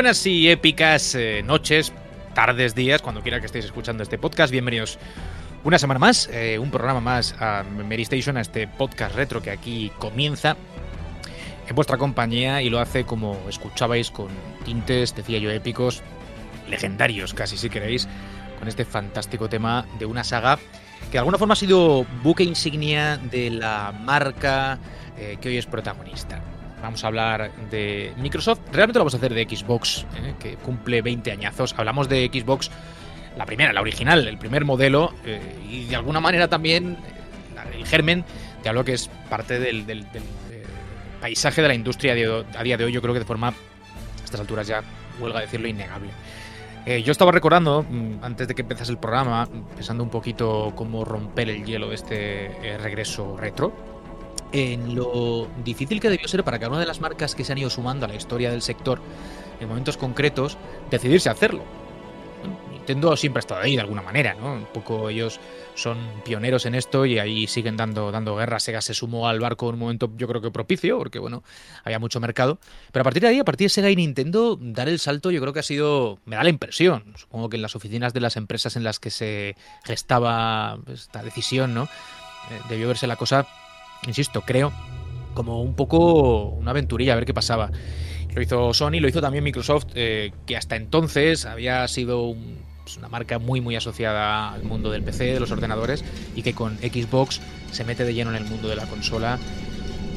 Buenas y épicas eh, noches, tardes, días, cuando quiera que estéis escuchando este podcast. Bienvenidos una semana más, eh, un programa más a Mary Station, a este podcast retro que aquí comienza en vuestra compañía y lo hace como escuchabais con tintes, decía yo, épicos, legendarios casi si queréis, con este fantástico tema de una saga que de alguna forma ha sido buque insignia de la marca eh, que hoy es protagonista. Vamos a hablar de Microsoft. Realmente lo vamos a hacer de Xbox, eh, que cumple 20 añazos. Hablamos de Xbox, la primera, la original, el primer modelo, eh, y de alguna manera también el germen de algo que es parte del, del paisaje de la industria a día de hoy. Yo creo que de forma, a estas alturas ya, huelga decirlo, innegable. Eh, yo estaba recordando, mm, antes de que empezase el programa, pensando un poquito cómo romper el hielo de este eh, regreso retro, en lo difícil que debió ser para cada una de las marcas que se han ido sumando a la historia del sector en momentos concretos, decidirse a hacerlo. Nintendo siempre ha estado ahí de alguna manera, ¿no? Un poco ellos son pioneros en esto y ahí siguen dando, dando guerra. Sega se sumó al barco en un momento yo creo que propicio, porque bueno, había mucho mercado. Pero a partir de ahí, a partir de Sega y Nintendo, dar el salto yo creo que ha sido, me da la impresión, supongo que en las oficinas de las empresas en las que se gestaba esta decisión, ¿no? Eh, debió verse la cosa, insisto, creo, como un poco una aventurilla, a ver qué pasaba. Lo hizo Sony, lo hizo también Microsoft, eh, que hasta entonces había sido un es una marca muy muy asociada al mundo del PC, de los ordenadores, y que con Xbox se mete de lleno en el mundo de la consola.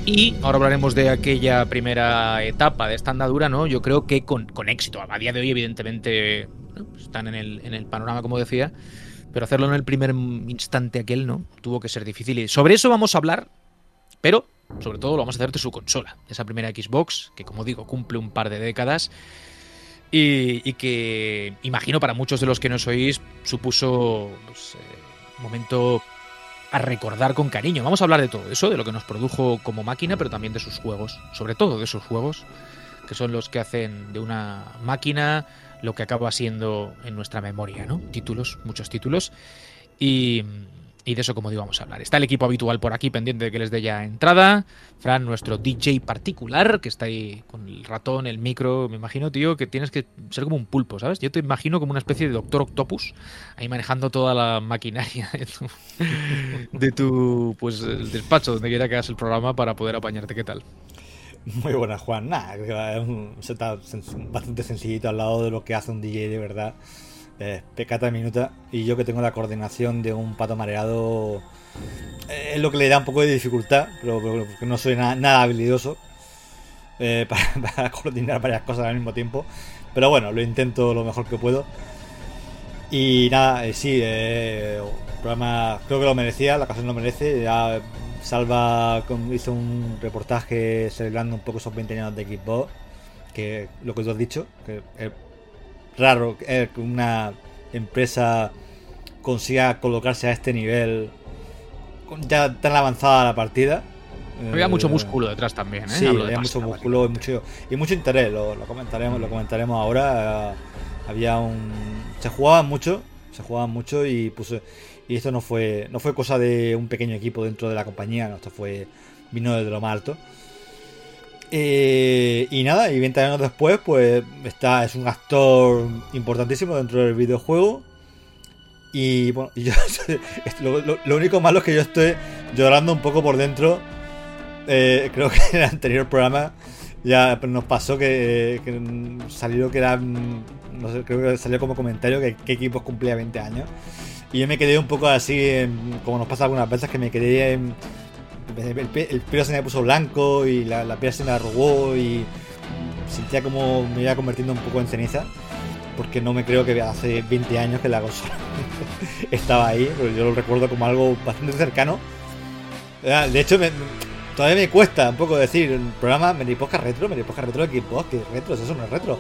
Y ahora hablaremos de aquella primera etapa de esta andadura, ¿no? Yo creo que con, con éxito. A día de hoy, evidentemente, ¿no? están en el, en el panorama, como decía, pero hacerlo en el primer instante aquel, ¿no? Tuvo que ser difícil. Y sobre eso vamos a hablar, pero sobre todo lo vamos a hacer de su consola, esa primera Xbox, que como digo, cumple un par de décadas y, que imagino para muchos de los que nos oís supuso pues, eh, un momento a recordar con cariño. Vamos a hablar de todo eso, de lo que nos produjo como máquina, pero también de sus juegos, sobre todo de esos juegos que son los que hacen de una máquina lo que acaba siendo en nuestra memoria, ¿no? Títulos, muchos títulos. Y, y de eso, como digo, vamos a hablar. Está el equipo habitual por aquí pendiente de que les dé ya entrada. Fran, nuestro DJ particular, que está ahí con el ratón, el micro. Me imagino, tío, que tienes que ser como un pulpo, ¿sabes? Yo te imagino como una especie de Doctor Octopus, ahí manejando toda la maquinaria de tu, pues, el despacho, donde quiera que hagas el programa para poder apañarte. ¿Qué tal? Muy buena, Juan. Nada, es un setup bastante sencillito al lado de lo que hace un DJ de verdad eh, pecata minuta. Y yo que tengo la coordinación de un pato mareado eh, es lo que le da un poco de dificultad, pero, porque no soy na nada habilidoso eh, para, coordinar varias cosas al mismo tiempo. Pero bueno, lo intento lo mejor que puedo. Y nada, sí, el programa creo que lo merecía, la ocasión lo merece. Ya Salva hizo un reportaje celebrando un poco esos 20 años de Xbox, que lo que tú has dicho, que raro que una empresa consiga colocarse a este nivel ya tan avanzada la partida. Había mucho músculo detrás también, ¿eh? Sí, había mucho músculo y mucho, y mucho interés, lo, lo, comentaremos, lo comentaremos ahora. había un. Se jugaba mucho, se jugaba mucho y puso. Y esto no fue. no fue cosa de un pequeño equipo dentro de la compañía, no, esto fue. vino desde lo más alto. Eh, y nada, y 20 años después, pues está, es un actor importantísimo dentro del videojuego. Y bueno, yo, lo, único malo es que yo estoy llorando un poco por dentro. Eh, creo que en el anterior programa ya nos pasó que, que salió que era. No sé, creo que salió como comentario que qué equipos cumplía 20 años. Y yo me quedé un poco así, como nos pasa algunas veces, que me quedé en el, el, pelo se me puso blanco y la, la piel se me arrugó y sentía como me iba convirtiendo un poco en ceniza. Porque no me creo que hace 20 años que la consola estaba ahí, pero yo lo recuerdo como algo bastante cercano. De hecho, me, todavía me cuesta un poco decir el programa Meriposca Retro, Meriposca Retro de Xbox, que retro, eso no es retro.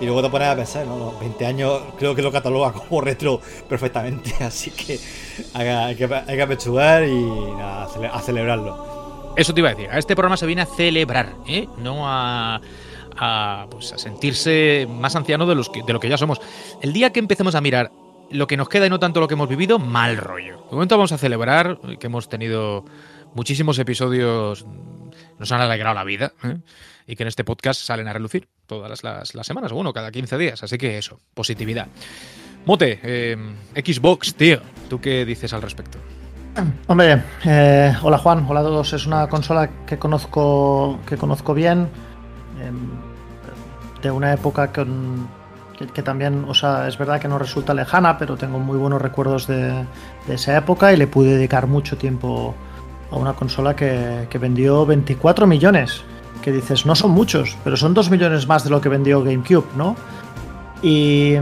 Y luego te pones a pensar, no, no, 20 años creo que lo cataloga como retro perfectamente, así que hay que, hay apechugar y nada, a celebrarlo. Eso te iba a decir, a este programa se viene a celebrar, ¿eh? no a, a, pues a sentirse más anciano de, los que, de lo que ya somos. El día que empecemos a mirar lo que nos queda y no tanto lo que hemos vivido, mal rollo. De momento vamos a celebrar que hemos tenido muchísimos episodios nos han alegrado la vida ¿eh? y que en este podcast salen a relucir todas las, las, semanas, bueno, cada 15 días. Así que eso, positividad. Mote, eh, Xbox, tío, ¿tú qué dices al respecto? Hombre, eh, hola Juan, hola a todos. Es una consola que conozco, que conozco bien, eh, de una época que, que, también, o sea, es verdad que no resulta lejana, pero tengo muy buenos recuerdos de, de esa época y le pude dedicar mucho tiempo a una consola que, que, vendió 24 millones. Que dices, no son muchos, pero son 2 millones más de lo que vendió GameCube, ¿no? Y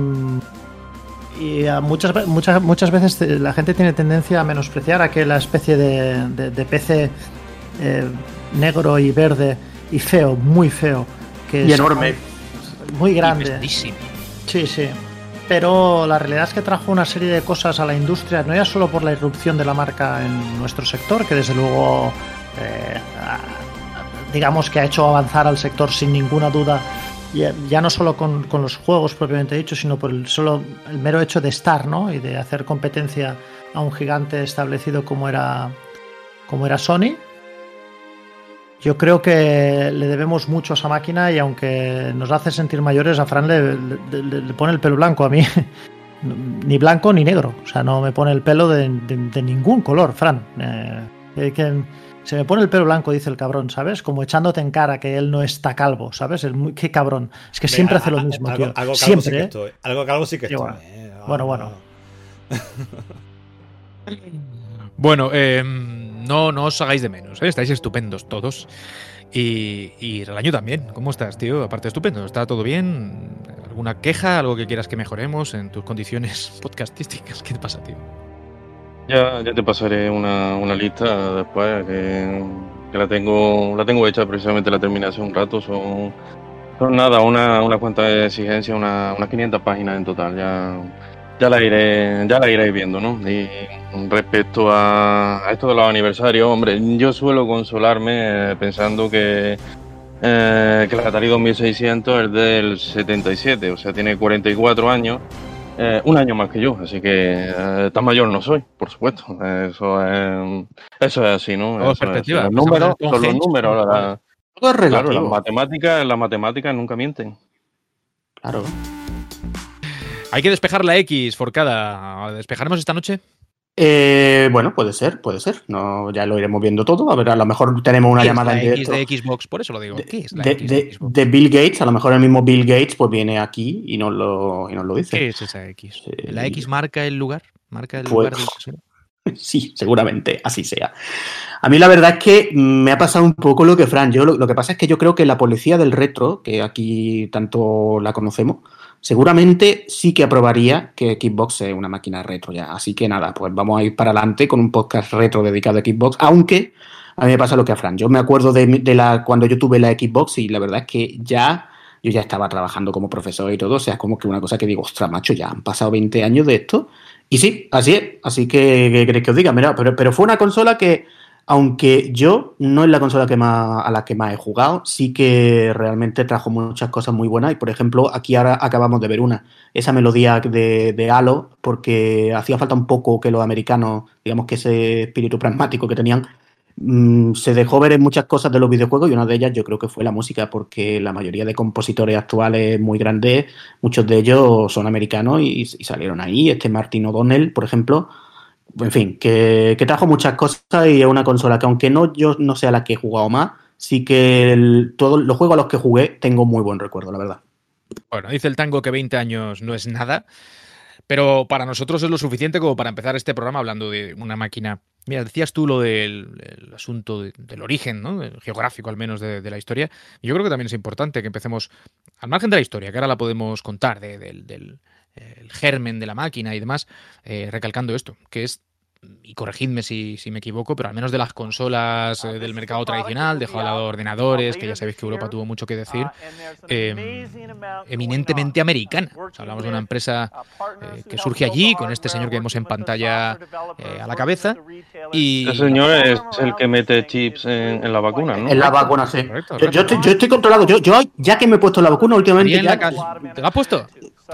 y muchas, muchas, muchas veces la gente tiene tendencia a menospreciar aquella especie de, de, PC eh, negro y verde y feo, muy feo. Que y enorme. Muy grande. sí, sí. Pero la realidad es que trajo una serie de cosas a la industria, no ya solo por la irrupción de la marca en nuestro sector, que desde luego, eh, digamos que ha hecho avanzar al sector sin ninguna duda ya, no solo con, los juegos propiamente dicho, sino por el solo el mero hecho de estar, ¿no? Y de hacer competencia a un gigante establecido como era, como era Sony. Yo creo que le debemos mucho a esa máquina y aunque nos hace sentir mayores, a Fran le, pone el pelo blanco a mí. ni blanco ni negro. O sea, no me pone el pelo de, ningún color, Fran. Eh, que, se me pone el pelo blanco, dice el cabrón, ¿sabes? Como echándote en cara que él no está calvo, ¿sabes? El muy, qué cabrón. Es que siempre hace lo mismo, tío. Algo, siempre. Sí que ¿eh? Algo calvo sí que estoy. ¿eh? Bueno, bueno. bueno, eh, no, no os hagáis de menos, ¿eh? estáis estupendos todos. Y, y año también. ¿Cómo estás, tío? Aparte, estupendo. ¿Está todo bien? ¿Alguna queja? ¿Algo que quieras que mejoremos en tus condiciones podcastísticas? ¿Qué te pasa, tío? Ya, ya te pasaré una, una lista después que, la tengo la tengo hecha precisamente la terminé hace un rato. Son, son nada, una, una cuenta de exigencia, una, unas 500 páginas en total. Ya, ya la iré ya la iré viendo, ¿no? Y respecto a, a esto de los aniversarios, hombre, yo suelo consolarme eh, pensando que eh, que la Atari 2600 es del 77, o sea, tiene 44 años eh, un año más que yo, así que eh, tan mayor no soy, por supuesto. Eso es, eso es así, ¿no? Los números son los números. Todo es relativo. Claro, las matemáticas, las matemáticas nunca mienten. Claro. Hay que despejar la X, Forcada. ¿Despejaremos esta noche? Eh, bueno, puede ser, puede ser. No, ya lo iremos viendo todo. A ver, a lo mejor tenemos una llamada en X de Xbox, por eso lo digo. ¿Qué es la de, X de, de, Bill Gates, a lo mejor el mismo Bill Gates pues viene aquí y nos lo, y nos lo dice. ¿Qué es esa X? ¿La X marca el lugar? ¿Marca el pues, lugar del Sí, seguramente, así sea. A mí la verdad es que me ha pasado un poco lo que Fran. Yo lo, lo que pasa es que yo creo que la policía del retro, que aquí tanto la conocemos, seguramente sí que aprobaría que Xbox sea una máquina retro ya. Así que nada, pues vamos a ir para adelante con un podcast retro dedicado a Xbox, aunque a mí me pasa lo que a Fran. Yo me acuerdo de, la cuando yo tuve la Xbox y la verdad es que ya yo ya estaba trabajando como profesor y todo, o sea, es como que una cosa que digo, ostras, macho, ya han pasado 20 años de esto. Y sí, así es, así que, ¿qué queréis que os diga? Mira, pero, pero fue una consola que aunque yo no es la consola que más, a la que más he jugado, sí que realmente trajo muchas cosas muy buenas. Y por ejemplo, aquí ahora acabamos de ver una, esa melodía de, de Halo, porque hacía falta un poco que los americanos, digamos que ese espíritu pragmático que tenían, mm, se dejó ver en muchas cosas de los videojuegos y una de ellas yo creo que fue la música, porque la mayoría de compositores actuales muy grandes, muchos de ellos son americanos y, y salieron ahí. Este Martin O'Donnell, por ejemplo, en fin, que, trajo muchas cosas y es una consola que aunque no yo no sea la que he jugado más, sí que todos los juegos a los que jugué tengo muy buen recuerdo, la verdad. Bueno, dice el tango que 20 años no es nada, pero para nosotros es lo suficiente como para empezar este programa hablando de una máquina. Mira, decías tú lo del asunto del origen, ¿no? geográfico al menos de, la historia. Yo creo que también es importante que empecemos, al margen de la historia, que ahora la podemos contar, del el germen de la máquina y demás, eh, recalcando esto, que es y corregidme si, si, me equivoco, pero al menos de las consolas eh, del mercado tradicional, dejó a lado ordenadores, que ya sabéis que Europa tuvo mucho que decir, eh, eminentemente americana. hablamos de una empresa eh, que surge allí, con este señor que vemos en pantalla a la cabeza. Y... Este señor es el que mete chips en, la vacuna, ¿no? En la vacuna, sí. yo, estoy, yo, estoy, controlado. Yo, yo, ya que me he puesto la vacuna últimamente... ¿Te la has puesto?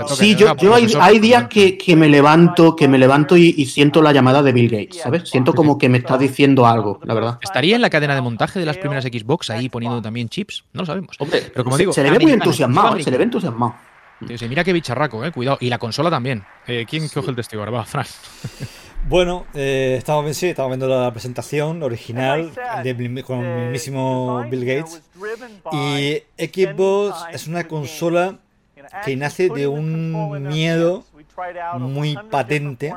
Sí, yo, yo hay, hay, días que, que, me levanto, que me levanto y, siento la llamada de Bill Gates, ¿sabes? Siento como que me está diciendo algo, la verdad. ¿Estaría en la cadena de montaje de las primeras Xbox ahí poniendo también chips? No lo sabemos. Hombre, pero como digo, se, le ve muy entusiasmado, se le ve entusiasmado. mira qué bicharraco, eh, cuidado. Y la consola también. Eh, ¿Quién coge el testigo ahora? Va, Fran. Bueno, eh, estamos, sí, estamos viendo la presentación original de, con el mismísimo Bill Gates. Y Xbox es una consola que nace de un miedo muy patente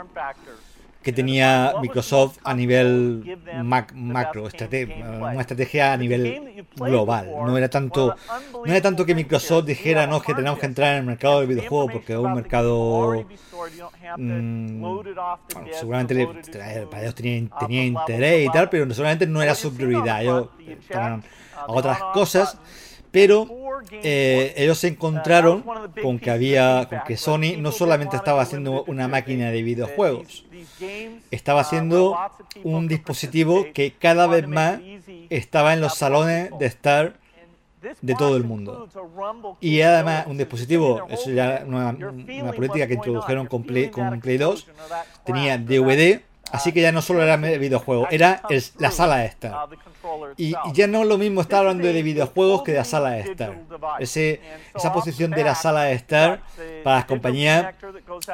que tenía Microsoft a nivel macro, una estrategia a nivel global. No era tanto, no era tanto que Microsoft dijera no que tenemos que entrar en el mercado del videojuego porque es un mercado mm, seguramente para ellos tenía, tenía, interés y tal, pero seguramente no era su prioridad. Ellos estaban a otras cosas pero eh, ellos se encontraron con que había con que Sony no solamente estaba haciendo una máquina de videojuegos estaba haciendo un dispositivo que cada vez más estaba en los salones de estar de todo el mundo. Y además un dispositivo eso ya una, una política que introdujeron con Play, con Play 2 tenía DVD Así que ya no solo era videojuego, era la sala de Y, ya no es lo mismo estar hablando de videojuegos que de la sala de estar. Ese, esa posición de la sala de estar para las compañías,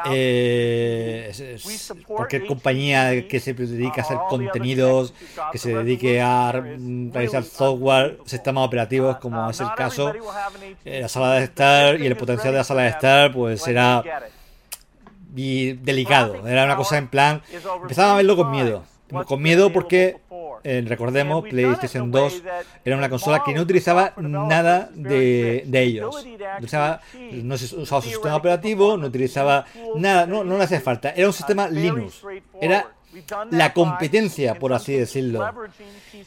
eh, cualquier compañía que se dedique a hacer contenidos, que se dedique a realizar software, sistemas operativos, como es el caso, eh, la sala de estar y el potencial de la sala de estar, pues será y delicado. Era una cosa en plan. Empezaba a verlo con miedo. Con miedo porque, eh, recordemos, PlayStation 2 era una consola que no utilizaba nada de, de ellos. Utilizaba, no se usaba su sistema operativo, no utilizaba nada, no, no le hacía falta. Era un sistema Linux. Era la competencia, por así decirlo.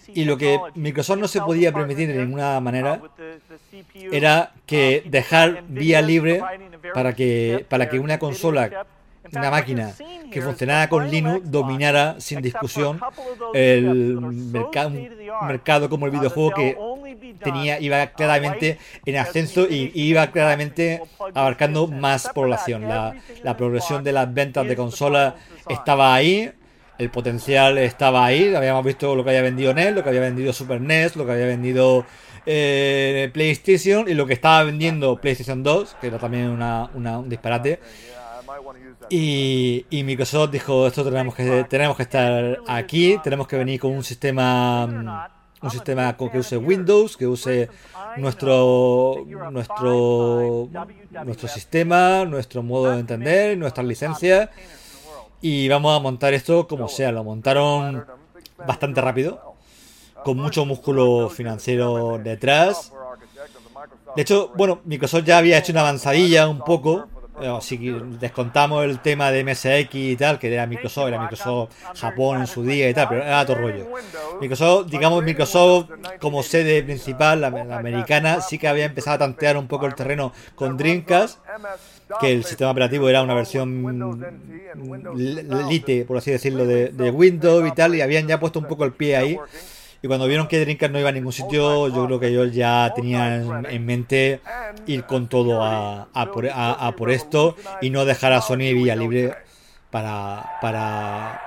Y lo que Microsoft no se podía permitir de ninguna manera era que dejar vía libre para que, para que una consola una máquina que funcionara con Linux dominara sin discusión el mercado, un mercado como el videojuego que tenía iba claramente en ascenso y iba claramente abarcando más población. La, la progresión de las ventas de consolas estaba ahí, el potencial estaba ahí. Habíamos visto lo que había vendido NES, lo que había vendido Super NES, lo que había vendido eh, PlayStation y lo que estaba vendiendo PlayStation 2, que era también una, un disparate. Y, Microsoft dijo, esto tenemos que, tenemos que estar aquí, tenemos que venir con un sistema un sistema que use Windows, que use nuestro nuestro nuestro sistema, nuestro modo de entender, nuestras licencias y vamos a montar esto como sea. Lo montaron bastante rápido, con mucho músculo financiero detrás. De hecho, bueno, Microsoft ya había hecho una avanzadilla un poco si descontamos el tema de MSX y tal, que era Microsoft, era Microsoft Japón en su día y tal, pero era otro rollo. Microsoft, digamos, Microsoft como sede principal, la, americana, sí que había empezado a tantear un poco el terreno con Dreamcast, que el sistema operativo era una versión lite, por así decirlo, de, de Windows y tal, y habían ya puesto un poco el pie ahí. Y cuando vieron que Dreamcast no iba a ningún sitio, yo creo que ellos ya tenían en mente ir con todo a, por, esto y no dejar a Sony vía libre para,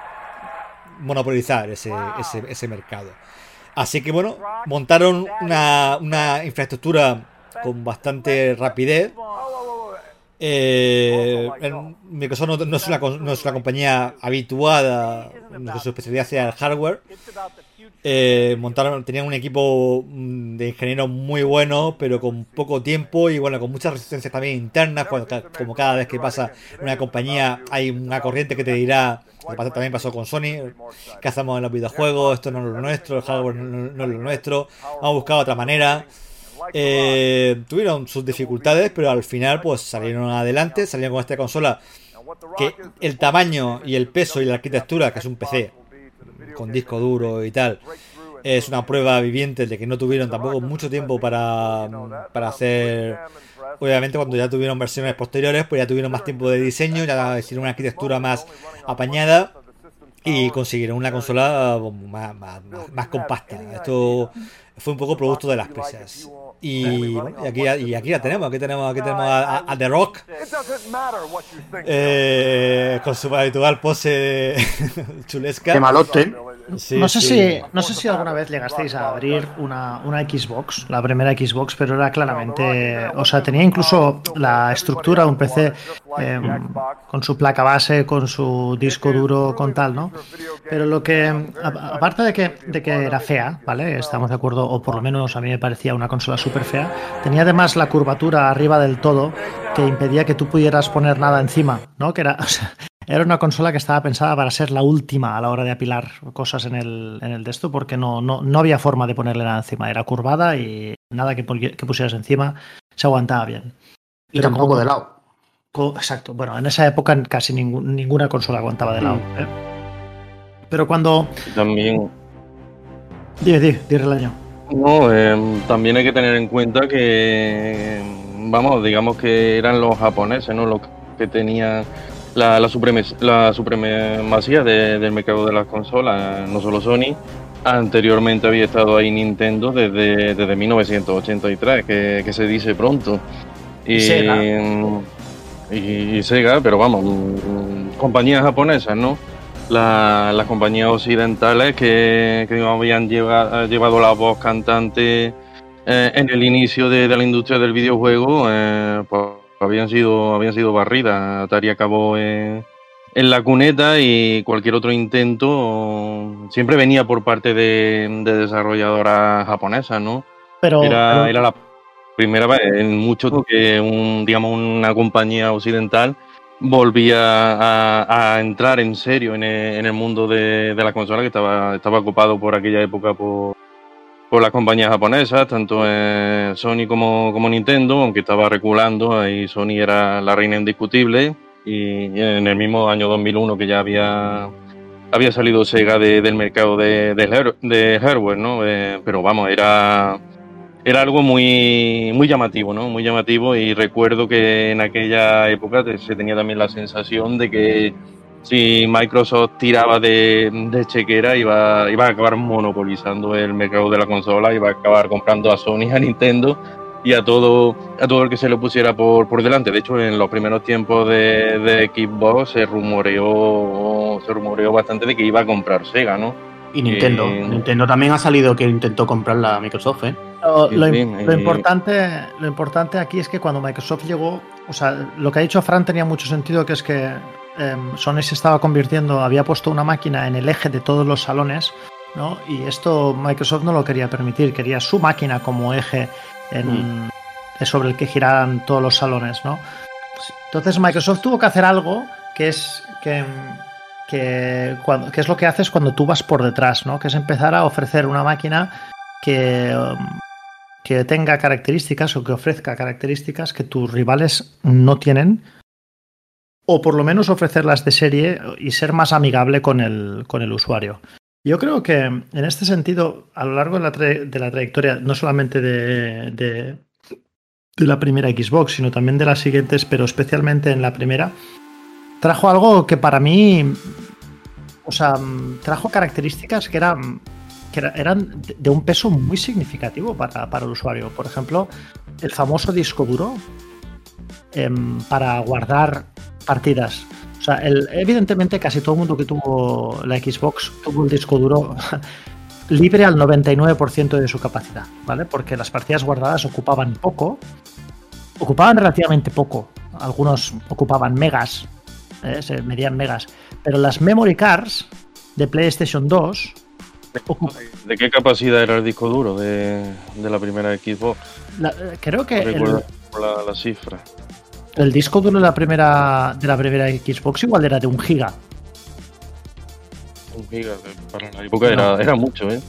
monopolizar ese, ese, mercado. Así que bueno, montaron una, una infraestructura con bastante rapidez. Eh, Microsoft no, es una, no es una compañía habituada, su especialidad sea el hardware, eh, montaron, tenían un equipo mm, de ingenieros muy bueno, pero con poco tiempo y bueno, con muchas resistencias también internas, como cada vez que pasa una compañía hay una corriente que te dirá, también pasó con Sony, ¿qué hacemos en los videojuegos? Esto no es lo nuestro, el hardware no, es lo nuestro, vamos a buscar otra manera. Eh, tuvieron sus dificultades, pero al final pues salieron adelante, salieron con esta consola que el tamaño y el peso y la arquitectura, que es un PC con disco duro y tal. Es una prueba viviente de que no tuvieron tampoco mucho tiempo para, para hacer. Obviamente, cuando ya tuvieron versiones posteriores, pues ya tuvieron más tiempo de diseño, ya hicieron una arquitectura más apañada y consiguieron una consola más, más, compacta. Esto fue un poco producto de las prisas. Y, aquí, y aquí la tenemos, aquí tenemos, aquí tenemos a, The Rock eh, con su habitual pose chulesca. De malote no, sé si, no sé si alguna vez llegasteis a abrir una, una, Xbox, la primera Xbox, pero era claramente. O sea, tenía incluso la estructura de un PC em, con su placa base, con su disco duro, con tal, ¿no? Pero lo que. Aparte de que, de que era fea, ¿vale? Estamos de acuerdo, o por lo menos a mí me parecía una consola súper fea, tenía además la curvatura arriba del todo que impedía que tú pudieras poner nada encima, ¿no? Que era. Era una consola que estaba pensada para ser la última a la hora de apilar cosas en el, en el esto, porque no, no, no, había forma de ponerle nada encima. Era curvada y nada que, que pusieras encima se aguantaba bien. Y tampoco de lado. Exacto. Bueno, en esa época casi ninguna consola aguantaba de lado. Mm. ¿eh? Pero cuando. También. Dime, dime, dime el año. No, em, también hay que tener en cuenta que. Vamos, digamos que eran los japoneses, ¿no? Los que tenían la, la, la supremacía del mercado de las consolas, no solo Sony. Anteriormente había estado ahí Nintendo desde, desde 1983, que, que se dice pronto. Y, Sega. Y, Sega, pero vamos, compañías japonesas, ¿no? Las compañías occidentales que, que habían llevado, llevado la voz cantante eh, en el inicio de, de, la industria del videojuego, eh, pues habían sido, habían sido barridas. Atari acabó en, la cuneta y cualquier otro intento siempre venía por parte de, de desarrolladoras japonesas, ¿no? Pero era, era la primera vez en mucho que un, digamos, una compañía occidental volvía a, entrar en serio en el, mundo de, de, la consola que estaba, estaba ocupado por aquella época por, por las compañías japonesas, tanto Sony como, Nintendo, aunque estaba reculando, ahí Sony era la reina indiscutible, y en el mismo año 2001 que ya había, había salido Sega del mercado de, de, hardware, ¿no? Eh, pero vamos, era, era algo muy, muy llamativo, ¿no? Muy llamativo y recuerdo que en aquella época se tenía también la sensación de que si Microsoft tiraba de, chequera iba, iba a acabar monopolizando el mercado de la consola, iba a acabar comprando a Sony, a Nintendo y a todo, a todo el que se lo pusiera por, por delante. De hecho, en los primeros tiempos de, de Xbox se rumoreó, se rumoreó bastante de que iba a comprar Sega, ¿no? Y Nintendo. Nintendo también ha salido que intentó comprarla a Microsoft, ¿eh? Lo, importante, lo importante aquí es que cuando Microsoft llegó, o sea, lo que ha dicho Fran tenía mucho sentido, que es que Em, Sony se estaba convirtiendo, había puesto una máquina en el eje de todos los salones, ¿no? Y esto Microsoft no lo quería permitir, quería su máquina como eje mm. sobre el que giraran todos los salones, ¿no? Entonces Microsoft tuvo que hacer algo que es que, que, es lo que haces cuando tú vas por detrás, ¿no? Que es empezar a ofrecer una máquina que, em, que tenga características o que ofrezca características que tus rivales no tienen o por lo menos ofrecerlas de serie y ser más amigable con el, con el usuario. Yo creo que en este sentido, a lo largo de la, de la trayectoria, no solamente de, de, la primera Xbox, sino también de las siguientes, pero especialmente en la primera, trajo algo que para mí, o sea, trajo características que eran, que eran de un peso muy significativo para, para el usuario. Por ejemplo, el famoso disco duro em, para guardar partidas. O sea, evidentemente casi todo mundo que tuvo la Xbox tuvo el disco duro libre al 99% de su capacidad, ¿vale? Porque las partidas guardadas ocupaban poco, ocupaban relativamente poco, algunos ocupaban megas, ¿eh? se medían megas, pero las memory cards de PlayStation 2 ¿De qué capacidad era el disco duro de, la primera Xbox? creo que... la, la, cifra. El disco duro de la primera de la primera Xbox igual era de un giga. Un giga, para la época era, mucho, ¿eh?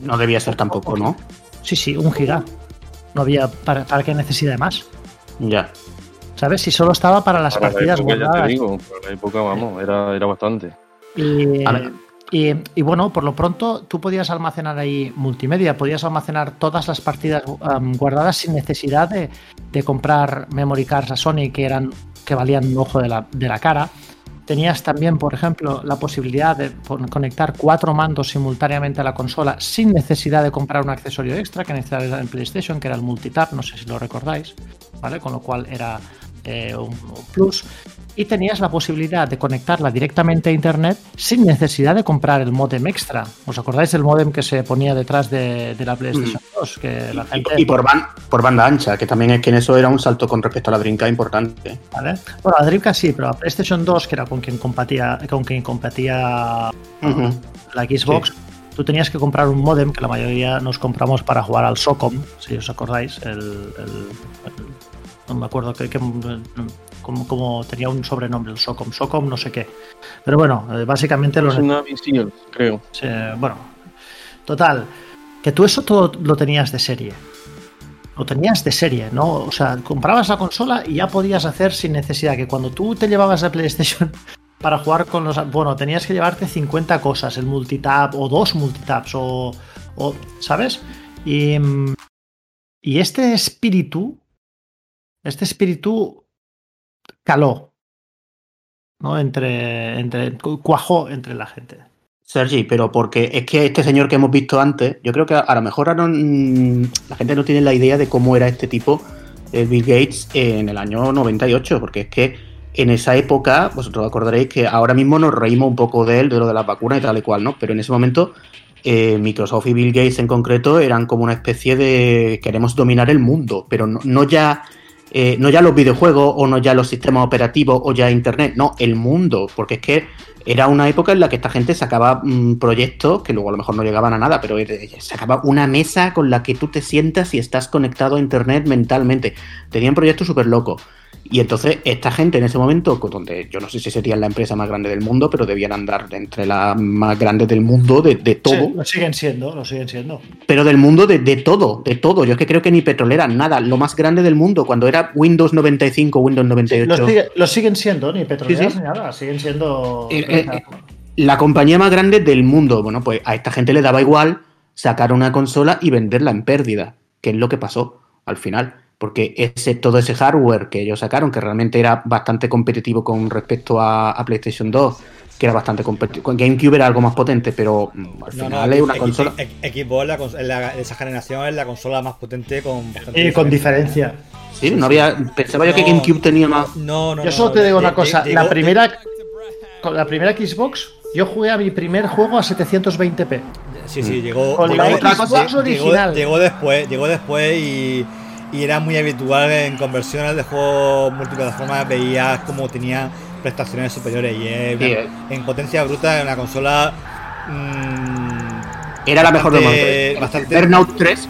No, debía ser, tampoco, ¿no? Sí, sí, un giga. No había. ¿Para, para qué necesidad de más? Ya. ¿Sabes? Si solo estaba para las partidas guardadas. Ya te digo, para la época, vamos, era, era bastante. Y, y, bueno, por lo pronto tú podías almacenar ahí multimedia, podías almacenar todas las partidas guardadas sin necesidad de, comprar memory cards a Sony que eran que valían un ojo de la, de la cara. Tenías también, por ejemplo, la posibilidad de conectar cuatro mandos simultáneamente a la consola sin necesidad de comprar un accesorio extra que necesitabas en PlayStation, que era el multitap, no sé si lo recordáis, ¿vale? Con lo cual era eh, un, plus y tenías la posibilidad de conectarla directamente a internet sin necesidad de comprar el modem extra. ¿Os acordáis del modem que se ponía detrás de, la PlayStation 2? Que la gente... y, por, por, banda ancha, que también es que en eso era un salto con respecto a la Dreamcast importante. ¿Vale? Bueno, la Dreamcast sí, pero la PlayStation 2, que era con quien compatía, con quien compatía la Xbox. Tú tenías que comprar un modem que la mayoría nos compramos para jugar al SOCOM, si os acordáis, el no me acuerdo que, como, tenía un sobrenombre, el SOCOM, SOCOM no sé qué. Pero bueno, eh, básicamente lo... Es una visión, creo. bueno, total, que tú eso todo lo tenías de serie. Lo tenías de serie, ¿no? O sea, comprabas la consola y ya podías hacer sin necesidad que cuando tú te llevabas a PlayStation para jugar con los... Bueno, tenías que llevarte 50 cosas, el multitap o dos multitaps o... o ¿Sabes? Y, y este espíritu este espíritu caló, ¿no? Entre, entre, cuajó entre la gente. Sergi, pero porque es que este señor que hemos visto antes, yo creo que a, lo mejor la gente no tiene la idea de cómo era este tipo, eh, Bill Gates, en el año 98, porque es que en esa época, vosotros acordaréis que ahora mismo nos reímos un poco de él, de lo de las vacunas y tal y cual, ¿no? Pero en ese momento eh, Microsoft y Bill Gates en concreto eran como una especie de queremos dominar el mundo, pero no ya eh, no ya los videojuegos o no ya los sistemas operativos o ya Internet, no, el mundo, porque es que era una época en la que esta gente sacaba mm, proyectos que luego a lo mejor no llegaban a nada, pero sacaba una mesa con la que tú te sientas y estás conectado a Internet mentalmente. Tenían proyectos súper locos. Y entonces esta gente en ese momento, donde yo no sé si serían la empresa más grande del mundo, pero debían andar entre las más grandes del mundo de, todo. lo siguen siendo, lo siguen siendo. Pero del mundo de, todo, de todo. Yo es que creo que ni petrolera, nada. Lo más grande del mundo, cuando era Windows 95, Windows 98. lo, siguen siendo, ni petroleras ni nada, siguen siendo... Eh, eh, la compañía más grande del mundo. Bueno, pues a esta gente le daba igual sacar una consola y venderla en pérdida, que es lo que pasó al final porque ese, todo ese hardware que ellos sacaron, que realmente era bastante competitivo con respecto a, PlayStation 2, que era bastante competitivo. GameCube era algo más potente, pero mm, al final es una consola. Xbox, esa generación es la consola más potente con. Y con diferencia. Sí, no había. Pensaba yo que GameCube tenía más. No, no. Yo solo te digo una cosa. la primera. Con la primera Xbox, yo jugué a mi primer juego a 720p. Sí, sí, llegó. Con la Xbox original. llegó después, llegó después y y era muy habitual en conversiones de juegos multiplataformas, veías como tenía prestaciones superiores y eh. en potencia bruta en la consola mm, era la mejor de bastante... Burnout 3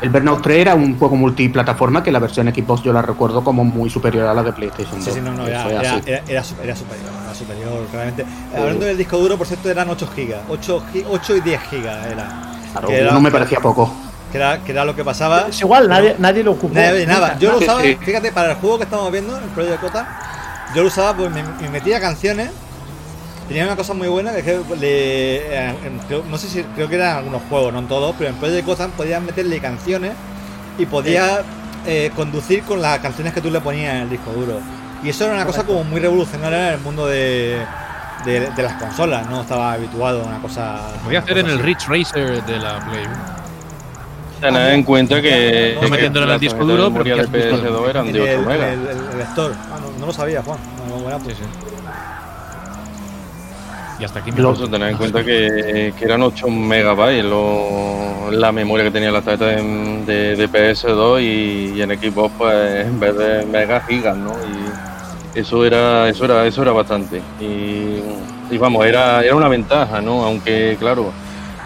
el Burnout 3 era un juego multiplataforma que la versión Xbox yo la recuerdo como muy superior a la de PlayStation 2. Sí, sí, no, no, era, era, superior, era superior, claramente. Hablando del disco duro, por cierto, eran 8 GB, 8, 8 y 10 GB era. no me parecía poco que era, que era lo que pasaba. Es igual, nadie, nadie lo ocupó. nada. Yo lo usaba, fíjate, para el juego que estamos viendo, el Project Cota, yo lo usaba, pues me, metía canciones. Tenía una cosa muy buena, que es que le, eh, no sé si creo que eran algunos juegos, no en todos, pero en Project Gotham podías meterle canciones y podías eh, conducir con las canciones que tú le ponías en el disco duro. Y eso era una cosa como muy revolucionaria en el mundo de, de, las consolas, no estaba habituado a una cosa. Podía hacer en el Rich Racer de la Play Tener en cuenta que. No metiéndolo en el disco duro, porque el PS2 eran de 8 megas. El, lector. Ah, no, lo sabía, Juan. No, sí, sí. Y hasta aquí me Incluso tener en cuenta que, que, eran 8 megabytes lo, la memoria que tenía la tarjeta de, de, PS2 y, y, en Xbox pues en vez de mega gigas, ¿no? Y eso era, eso era, eso era bastante. Y, y vamos, era, era una ventaja, ¿no? Aunque claro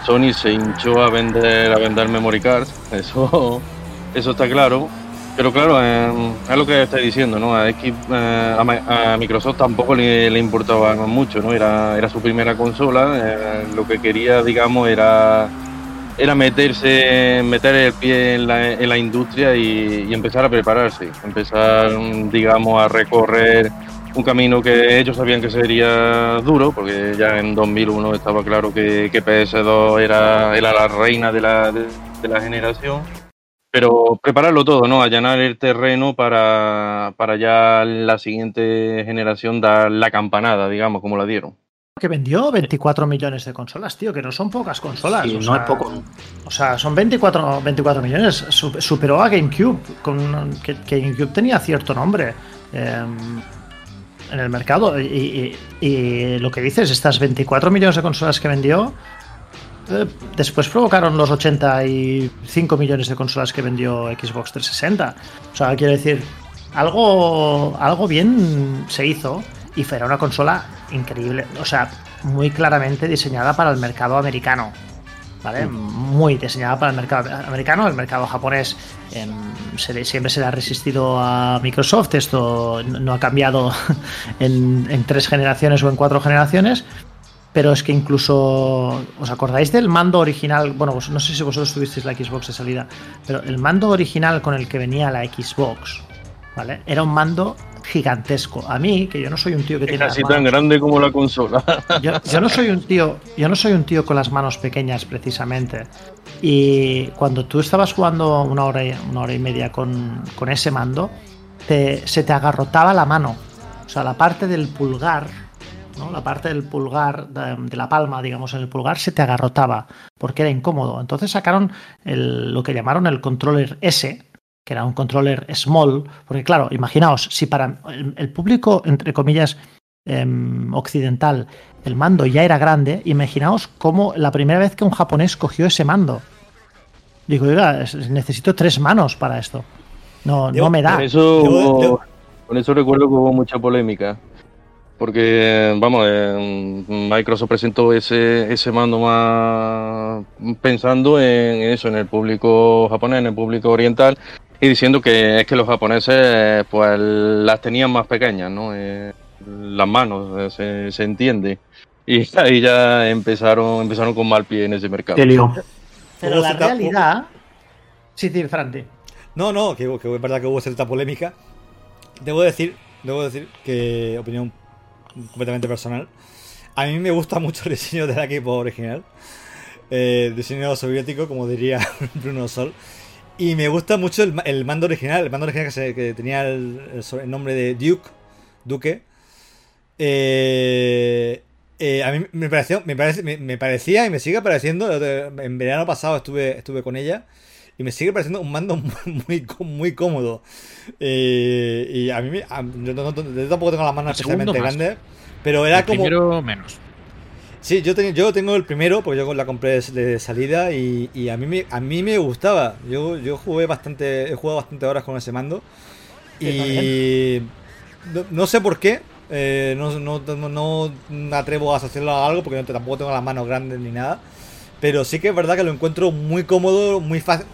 Sony se hinchó a vender a vender memory cards, eso, eso está claro. Pero claro, eh, es lo que estoy diciendo, ¿no? A, eh, a, Microsoft tampoco le, importaba mucho, ¿no? Era, era su primera consola, eh, lo que quería, digamos, era, era meterse, meter el pie en la, en la industria y, y empezar a prepararse, empezar, digamos, a recorrer un camino que ellos sabían que sería duro, porque ya en 2001 estaba claro que, PS2 era, era la reina de la, de, la generación, pero prepararlo todo, ¿no? Allanar el terreno para, para ya la siguiente generación dar la campanada, digamos, como la dieron. Que vendió 24 millones de consolas, tío, que no son pocas consolas. no es poco. O sea, son 24, 24 millones. Superó a GameCube, con, que, GameCube tenía cierto nombre. Em, en el mercado. Y, lo que dices, estas 24 millones de consolas que vendió, eh, después provocaron los 85 millones de consolas que vendió Xbox 360. O sea, quiero decir, algo, algo bien se hizo y fue una consola increíble. O sea, muy claramente diseñada para el mercado americano. Muy diseñada para el mercado americano. El mercado japonés em, siempre se le ha resistido a Microsoft. Esto no ha cambiado en, en tres generaciones o en cuatro generaciones pero es que incluso os acordáis del mando original, bueno, no sé si vosotros tuvisteis la Xbox de salida, pero el mando original con el que venía la Xbox, ¿vale? Era un mando gigantesco. A mí, que yo no soy un tío que tiene casi tan grande como la consola. Yo, no soy un tío, yo no soy un tío con las manos pequeñas precisamente. Y cuando tú estabas jugando una hora y, una hora y media con, ese mando, se te agarrotaba la mano. O sea, la parte del pulgar la parte del pulgar, de, la palma, digamos, en el pulgar, se te agarrotaba porque era incómodo. Entonces sacaron lo que llamaron el controller S, que era un controller small, porque claro, imaginaos, si para el, público, entre comillas, em, occidental, el mando ya era grande, imaginaos cómo la primera vez que un japonés cogió ese mando. Digo, oiga, necesito tres manos para esto. No, no me da. eso, con eso recuerdo que hubo mucha polémica. Porque, vamos, Microsoft presentó ese, ese mando más pensando en eso, en el público japonés, en el público oriental, y diciendo que es que los japoneses pues las tenían más pequeñas, ¿no? Eh, las manos, eh, se, entiende. Y ahí ya empezaron, empezaron con mal pie en ese mercado. Pero la realidad... Sí, sí, Franti. No, no, que, que es verdad que hubo cierta polémica. Debo decir, debo decir que, opinión completamente personal. A mí me gusta mucho el diseño del equipo original. Eh, diseño soviético, como diría Bruno Sol. Y me gusta mucho el, mando original. El mando original que, tenía el, nombre de Duke. Duque. Eh, eh, a mí me pareció, me, parece, me, parecía y me sigue pareciendo. En verano pasado estuve, estuve con ella y me sigue pareciendo un mando muy, muy, cómodo. Eh, y a mí, yo, tampoco tengo las manos especialmente grandes, pero era como. Primero menos. Sí, yo, yo tengo el primero, porque yo la compré de salida y, a, mí me, a mí me gustaba. Yo, yo jugué bastante, he jugado bastante horas con ese mando. Y no, sé por qué, eh, no, no, no, me atrevo a asociarlo a algo porque tampoco tengo las manos grandes ni nada. Pero sí que es verdad que lo encuentro muy cómodo, muy fácil.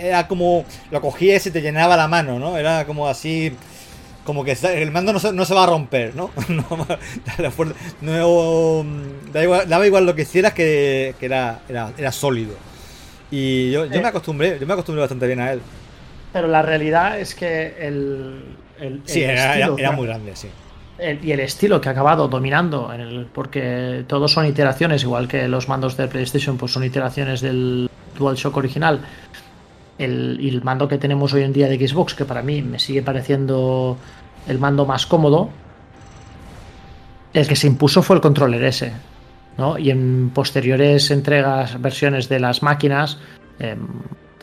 Era como. Lo cogías y te llenaba la mano, ¿no? Era como así. Como que el mando no se, no se va a romper, ¿no? no, da igual, daba igual lo que hicieras que, que era, era, era, sólido. Y yo, yo me acostumbré, yo me acostumbré bastante bien a él. Pero la realidad es que el. el sí, era, era muy grande, sí y el estilo que ha acabado dominando, en el, porque todos son iteraciones, igual que los mandos de PlayStation, pues son iteraciones del DualShock original. El, el mando que tenemos hoy en día de Xbox, que para mí me sigue pareciendo el mando más cómodo, el que se impuso fue el controller S. ¿no? Y en posteriores entregas, versiones de las máquinas, em,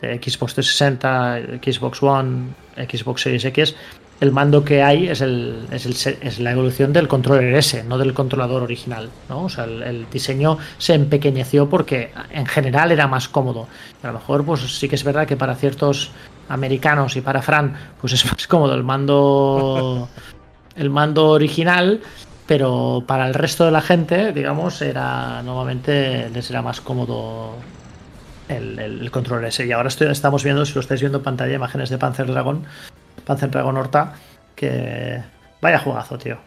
de Xbox 360, Xbox One, Xbox Series X, el mando que hay es, el, el, la evolución del controller S, no del controlador original. el, diseño se empequeñeció porque en general era más cómodo. a lo mejor, pues sí que es verdad que para ciertos americanos y para Fran, pues es más cómodo el mando, el mando original, pero para el resto de la gente, digamos, era normalmente les era más cómodo el, el, controller S. Y ahora estamos viendo, si lo estáis viendo en pantalla, imágenes de Panzer Dragon Panzer Dragon Horta, que vaya jugazo, tío.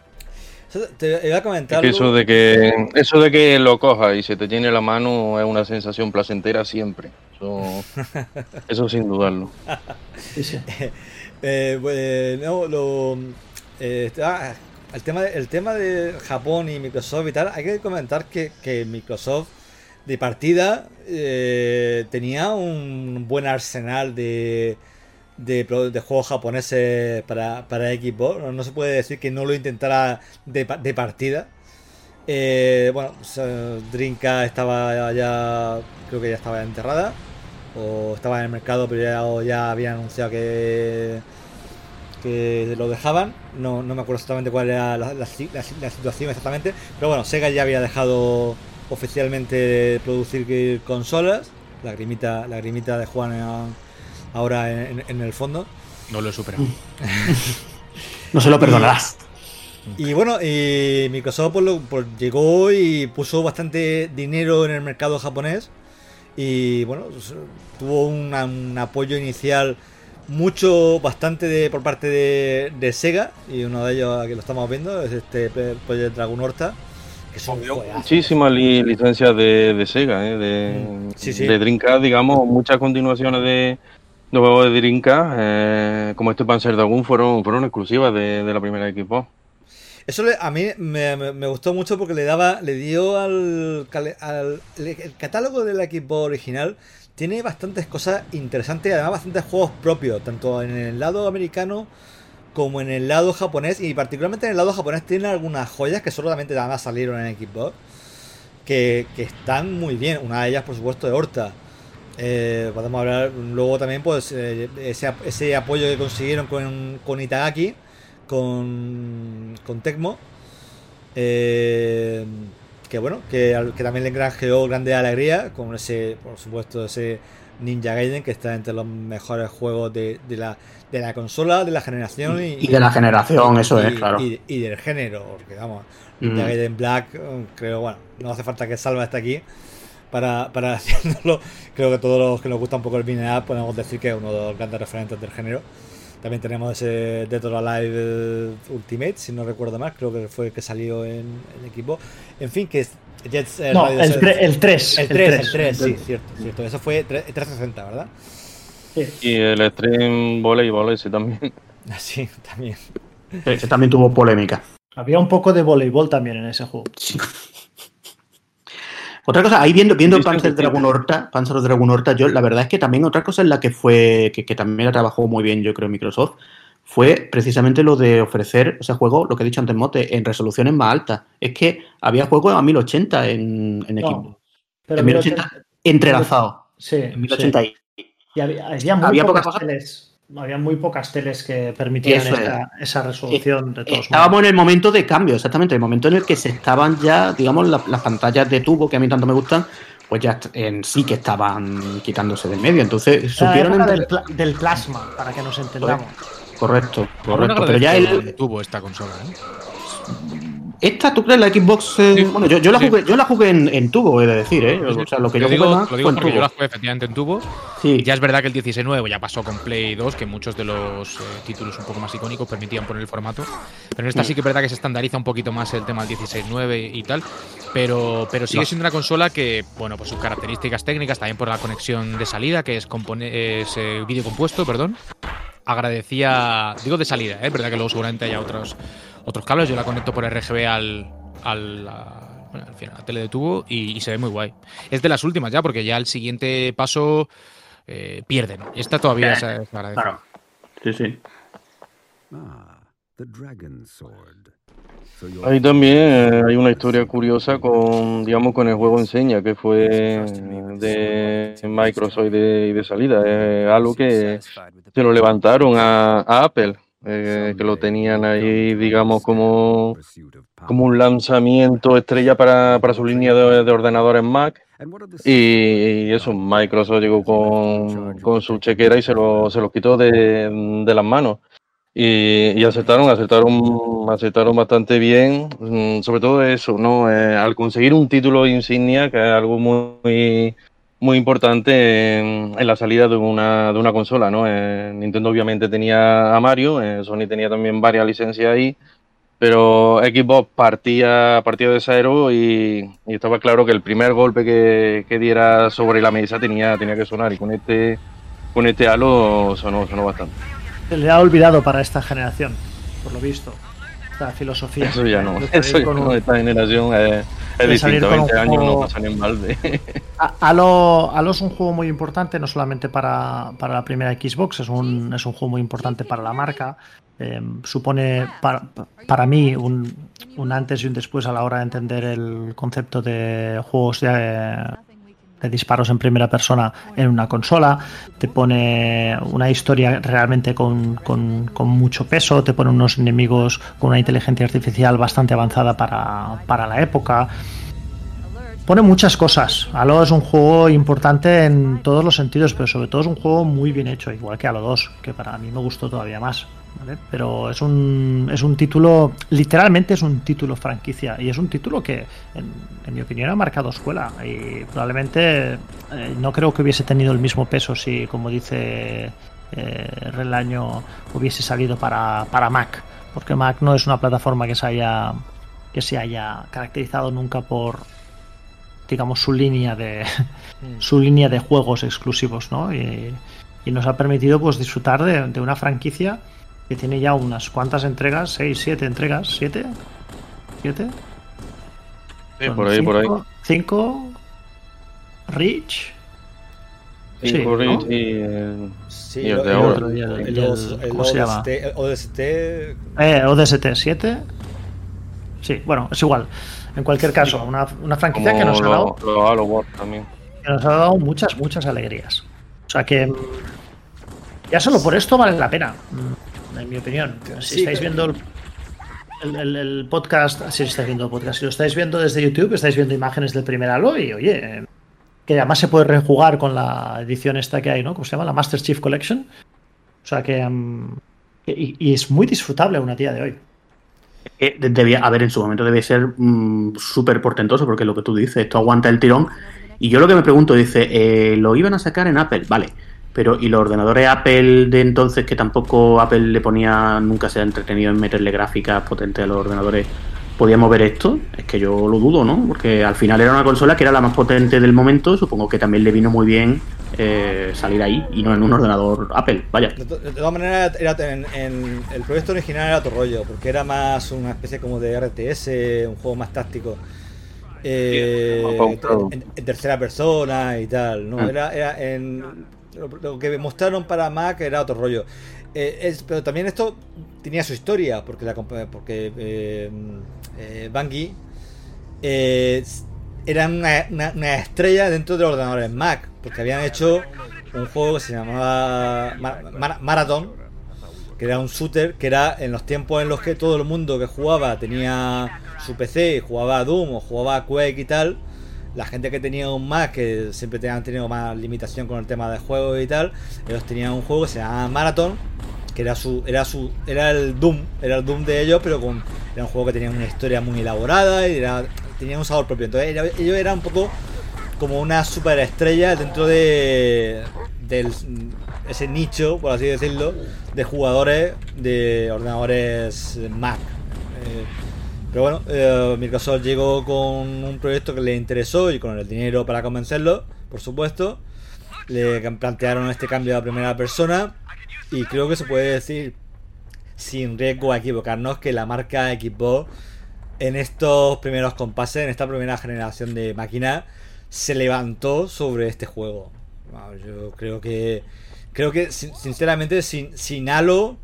Te iba a comentar. eso de que eso de que lo coja y se te tiene la mano es una sensación placentera siempre. Eso, sin dudarlo. Eh, pues, lo, eh, ah, el tema de, el tema de Japón y Microsoft y tal, hay que comentar que, que Microsoft de partida eh, tenía un buen arsenal de, de, juegos japoneses para, para Xbox. No, se puede decir que no lo intentara de, de partida. Eh, bueno, Drinka estaba ya, creo que ya estaba enterrada. O estaba en el mercado, pero ya, ya habían anunciado que que lo dejaban. No, no me acuerdo exactamente cuál era la, situación exactamente. Pero bueno, Sega ya había dejado oficialmente producir consolas. La grimita, la grimita de Juan ahora en, el fondo. No lo he superado. no se lo perdonarás. Y bueno, y Microsoft pues, pues, llegó y puso bastante dinero en el mercado japonés. Y bueno, pues, tuvo un apoyo inicial mucho, bastante de, por parte de, Sega, y uno de ellos aquí lo estamos viendo es este Project Dragon Horta. Que son muchísimas licencias de, Sega, ¿eh? de, mm, de Dreamcast, digamos, muchas continuaciones de, de juegos de Dreamcast, eh, como este Panzer Dragon, fueron, fueron exclusivas de, la primera equipo. Eso a mí me, gustó mucho porque le daba, le dio al, al el catálogo del equipo original tiene bastantes cosas interesantes, además bastantes juegos propios, tanto en el lado americano como en el lado japonés, y particularmente en el lado japonés tiene algunas joyas que solamente además salieron en Xbox, que, que están muy bien, una de ellas por supuesto de Horta. Eh, podemos hablar luego también pues eh, ese, ese, apoyo que consiguieron con, con Itagaki, con, con Tecmo. Eh, que bueno, que, que también le granjeó grande alegría con ese, por supuesto, ese Ninja Gaiden que está entre los mejores juegos de, de, la, de la consola, de la generación y, de la generación, eso es, claro. Y, del género, porque vamos, Ninja Gaiden Black, creo, bueno, no hace falta que Salva esté aquí para, para haciéndolo. Creo que todos los que nos gusta un poco el Binea podemos decir que es uno de los grandes referentes del género. También tenemos ese Dead or Alive Ultimate, si no recuerdo mal, creo que fue el que salió en el equipo. En fin, que Jets, eh, no, el, el, 3. El 3, el 3, sí, cierto, cierto. Eso fue 360, ¿verdad? Sí. Y el Stream Volley ese también. Sí, también. Ese también tuvo polémica. Había un poco de voleibol también en ese juego. Sí. Otra cosa, ahí viendo, viendo Panzer Dragon Horta, Panzer Dragon Horta, yo la verdad es que también otra cosa en la que fue, que, también la trabajó muy bien, yo creo, Microsoft, fue precisamente lo de ofrecer ese juego, lo que he dicho antes, Mote, en resoluciones más altas. Es que había juegos a 1080 en, en equipo. en 1080, entrelazado. Sí. En 1080 y había, muy pocas cosas había muy pocas teles que permitían esa, resolución de todos Estábamos en el momento de cambio, exactamente, el momento en el que se estaban ya, digamos, las pantallas de tubo que a mí tanto me gustan, pues ya en sí que estaban quitándose del medio. Entonces supieron. del, plasma, para que nos entendamos. Correcto, correcto. Pero ya el. tuvo esta consola, ¿eh? Esta, ¿tú crees la Xbox? Eh, bueno, yo, yo, la jugué, yo la jugué en, tubo, he de decir, ¿eh? O sea, lo que yo, digo, lo digo porque yo la jugué efectivamente en tubo. Sí. Ya es verdad que el 16 nuevo ya pasó con Play 2, que muchos de los eh, títulos un poco más icónicos permitían poner el formato. Pero en esta sí que es verdad que se estandariza un poquito más el tema del 16.9 y tal. Pero, pero sigue siendo una consola que, bueno, pues sus características técnicas, también por la conexión de salida, que es, es eh, vídeo compuesto, perdón agradecía, digo de salida, ¿eh? es verdad que luego seguramente haya otros, otros cables, yo la conecto por RGB al, al, bueno, al final, la tele de tubo y, se ve muy guay. Es de las últimas ya, porque ya el siguiente paso eh, pierden. Esta todavía se, agradece. Claro. Sí, sí. Ah, the Dragon Sword. Ahí también eh, hay una historia curiosa con, digamos, con el juego enseña, que fue de Microsoft y de, salida. Es algo que se lo levantaron a, Apple, eh, que lo tenían ahí, digamos, como, como un lanzamiento estrella para, su línea de, ordenadores Mac. Y, eso, Microsoft llegó con, su chequera y se lo, se lo quitó de, de las manos y, aceptaron, aceptaron, aceptaron bastante bien, mm, sobre todo eso, ¿no? Eh, al conseguir un título insignia, que es algo muy, muy importante en, la salida de una, de una consola, ¿no? Eh, Nintendo obviamente tenía a Mario, eh, Sony tenía también varias licencias ahí, pero Xbox partía, partía de cero y, y estaba claro que el primer golpe que, que, diera sobre la mesa tenía, tenía que sonar y con este, con este halo sonó, sonó bastante. Se le ha olvidado para esta generación, por lo visto. La filosofía. Eso ya no, eso ya no, esta generación es, es distinto, 20 años no pasa ni en balde. Halo, Halo es un juego muy importante, no solamente para, para la primera Xbox, es un, es un juego muy importante para la marca. Eh, supone para, para mí un, un, antes y un después a la hora de entender el concepto de juegos de, de disparos en primera persona en una consola, te pone una historia realmente con, con, mucho peso, te pone unos enemigos con una inteligencia artificial bastante avanzada para, para la época. Pone muchas cosas. Halo es un juego importante en todos los sentidos, pero sobre todo es un juego muy bien hecho, igual que Halo 2, que para mí me gustó todavía más. ¿Vale? Pero es un, es un título, literalmente es un título franquicia y es un título que, en, en mi opinión, ha marcado escuela y probablemente eh, no creo que hubiese tenido el mismo peso si, como dice eh, Relaño, hubiese salido para, para Mac, porque Mac no es una plataforma que se haya que se haya caracterizado nunca por digamos su línea de mm. su línea de juegos exclusivos ¿no? y, y nos ha permitido pues disfrutar de, de una franquicia que tiene ya unas cuantas entregas, 6, 7 entregas, 7, 7. Sí, por ahí, cinco, por ahí. 5, Reach. 5 sí, Reach ¿no? y, el, sí, y el de ahora. El, el, ¿Cómo se llama? ODST. Eh, ODST 7. Sí, bueno, es igual. En cualquier caso, una, una franquicia Como que nos ha dado. Lo, lo Halo World también. Que nos ha dado muchas, muchas alegrías. O sea que. Ya solo por esto vale la pena en mi opinión. Si sí, estáis viendo el, el, el, podcast, si estáis viendo el podcast, si lo estáis viendo desde YouTube, estáis viendo imágenes del primer Halo y oye, que además se puede rejugar con la edición esta que hay, ¿no? ¿Cómo se llama? La Master Chief Collection. O sea que... Um, y, y, es muy disfrutable una tía de hoy. Eh, debía, a ver, en su momento debe ser mmm, súper portentoso, porque lo que tú dices, esto aguanta el tirón. Y yo lo que me pregunto, dice, eh, lo iban a sacar en Apple, vale. Pero, ¿y los ordenadores Apple de entonces, que tampoco Apple le ponía, nunca se ha entretenido en meterle gráficas potentes a los ordenadores, podíamos ver esto? Es que yo lo dudo, ¿no? Porque al final era una consola que era la más potente del momento, supongo que también le vino muy bien eh, salir ahí y no en un ordenador Apple, vaya. De, de todas maneras, era, en, en, el proyecto original era otro rollo, porque era más una especie como de RTS, un juego más táctico. Eh, en, en, tercera persona y tal, ¿no? Era, era en lo, que mostraron para Mac era otro rollo. Eh, pero también esto tenía su historia, porque, la, porque eh, eh, Bungie era una, una, estrella dentro de los ordenadores Mac, porque habían hecho un juego que se llamaba Mar Mar Marathon, que era un shooter, que era en los tiempos en los que todo el mundo que jugaba tenía su PC jugaba a Doom o jugaba a Quake y tal la gente que tenía un Mac, que siempre han tenido más limitación con el tema de juegos y tal, ellos tenían un juego que se llama Marathon, que era su, era su, era el Doom, era el Doom de ellos, pero con, era un juego que tenía una historia muy elaborada y era, tenía un sabor propio. Entonces ellos eran un poco como una superestrella dentro de ese nicho, por así decirlo, de jugadores de ordenadores Mac. Eh, pero bueno, eh, Microsoft llegó con un proyecto que le interesó y con el dinero para convencerlo, por supuesto. Le plantearon este cambio a primera persona y creo que se puede decir, sin riesgo a equivocarnos, que la marca Xbox en estos primeros compases, en esta primera generación de máquinas, se levantó sobre este juego. Yo creo que, creo que sinceramente sin, sin Halo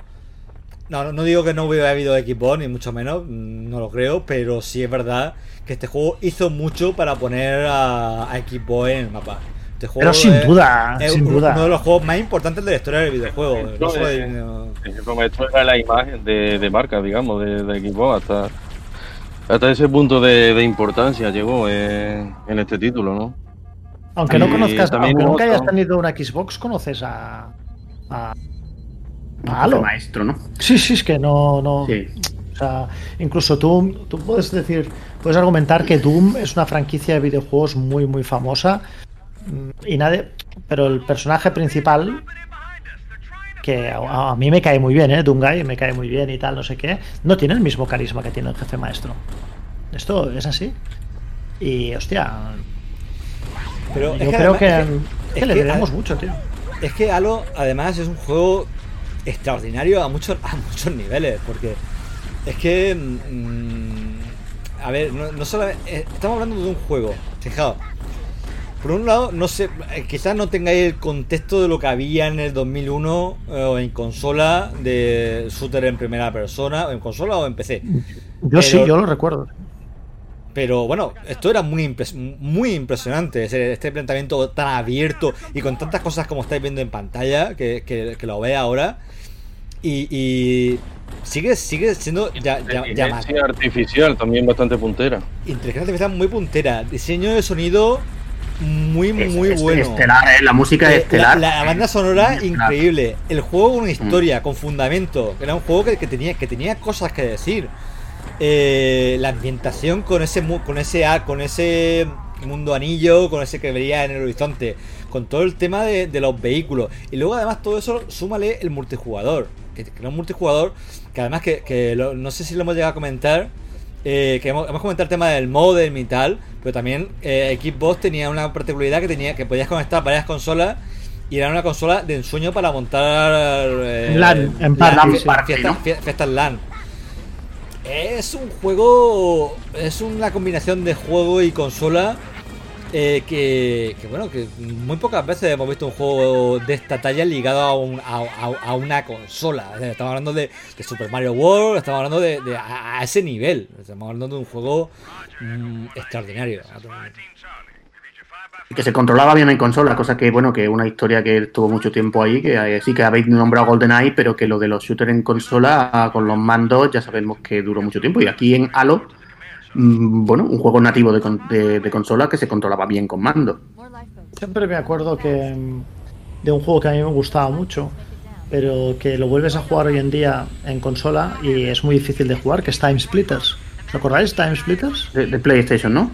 no, no digo que no hubiera habido equipo, ni mucho menos, mm, no lo creo, pero sí es verdad que este juego hizo mucho para poner a, a equipo en el mapa. Este pero sin es, duda, es sin uno, duda. uno de los juegos más importantes de la historia del videojuego. No, no, no... Esto era la imagen de, de marca, digamos, de, de equipo hasta, hasta ese punto de, de importancia llegó en, en, este título, ¿no? Aunque no conozcas, aunque nunca hayas tenido una Xbox, conoces a, a Halo. maestro, ¿no? Sí, sí, es que no. no sí. O sea, incluso tú, tú puedes decir, puedes argumentar que Doom es una franquicia de videojuegos muy, muy famosa. Y nadie. Pero el personaje principal, que a, a mí me cae muy bien, ¿eh? Doomguy me cae muy bien y tal, no sé qué, no tiene el mismo carisma que tiene el jefe maestro. Esto es así. Y, hostia. Pero yo creo que, es que, es que le debemos mucho, tío. Es que Halo, además, es un juego extraordinario a muchos, a muchos niveles, porque es que. Mm, a ver, no, solo. Eh, estamos hablando de un juego. Fijaos. Por un lado, no sé, eh, quizás no tengáis el contexto de lo que había en el 2001 eh, o en consola de shooter en primera persona, en consola o en PC. Yo sí, yo lo recuerdo. Pero bueno, esto era muy, muy impresionante, este planteamiento tan abierto y con tantas cosas como estáis viendo en pantalla, que, que, lo ve ahora. Y, sigue, sigue siendo ya, Inteligencia artificial también bastante puntera. Inteligencia artificial muy puntera. Diseño de sonido muy, muy bueno. Estelar, ¿eh? la música es eh, estelar. La, banda sonora increíble. El juego una historia, mm. con fundamento. Era un juego que, tenía, que tenía cosas que decir. Eh, la ambientación con ese, con ese con ese mundo anillo, con ese que veía en el horizonte, con todo el tema de, los vehículos. Y luego además todo eso, súmale el multijugador. Que, era un multijugador que además que, no sé si lo hemos llegado a comentar. que hemos, hemos, comentado el tema del modem y tal. Pero también eh, Xbox tenía una particularidad que tenía que podías conectar varias consolas y era una consola de ensueño para montar eh, LAN, en fiestas, LAN. Es un juego, es una combinación de juego y consola eh, que, bueno, que muy pocas veces hemos visto un juego de esta talla ligado a, una consola. Estamos hablando de, Super Mario World, estamos hablando de, a, ese nivel. Estamos hablando de un juego mm, extraordinario. Y que se controlaba bien en consola, cosa que, bueno, que una historia que estuvo mucho tiempo ahí, que eh, sí que habéis nombrado GoldenEye, pero que lo de los shooters en consola con los mandos ya sabemos que duró mucho tiempo. Y aquí en Halo bueno, un juego nativo de, consola que se controlaba bien con mando. Siempre me acuerdo que de un juego que a mí me gustaba mucho, pero que lo vuelves a jugar hoy en día en consola y es muy difícil de jugar, que es Time Splitters. ¿Os acordáis Time Splitters? De, PlayStation, ¿no?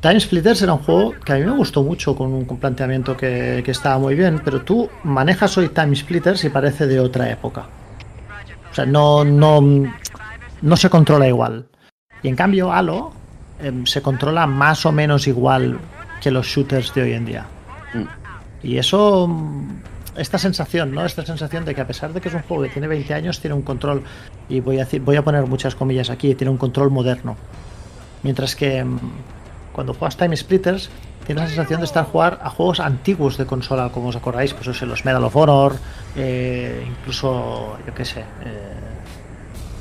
Time Splitters era un juego que a mí me gustó mucho con un planteamiento que, que estaba muy bien, pero tú manejas hoy Time Splitters y parece de otra época. O sea, no, no, no se controla igual. Y en cambio, Halo em, se controla más o menos igual que los shooters de hoy en día. Mm. Y eso, mm, esta sensación, ¿no? Esta sensación de que a pesar de que es un juego que tiene 20 años, tiene un control, y voy a, decir, voy a poner muchas comillas aquí, tiene un control moderno. Mientras que em, cuando juegas Time Splitters, tienes la sensación de estar jugar a juegos antiguos de consola, como os acordáis, pues eso, los Medal of Honor, eh, incluso, yo qué sé, eh,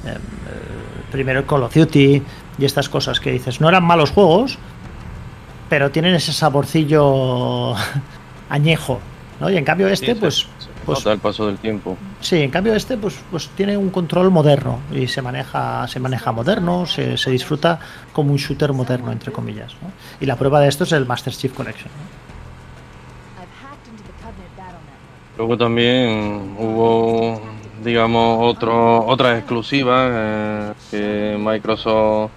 em, eh, primero el Call of Duty y estas cosas que dices, no eran malos juegos, pero tienen ese saborcillo añejo, ¿no? Y en cambio este, pues... pues el paso del tiempo. Sí, en cambio este, pues, pues tiene un control moderno y se maneja, se maneja moderno, se, disfruta como un shooter moderno, entre comillas. Y la prueba de esto es el Master Chief Collection. Luego también hubo digamos, otro, otras exclusivas eh, que Microsoft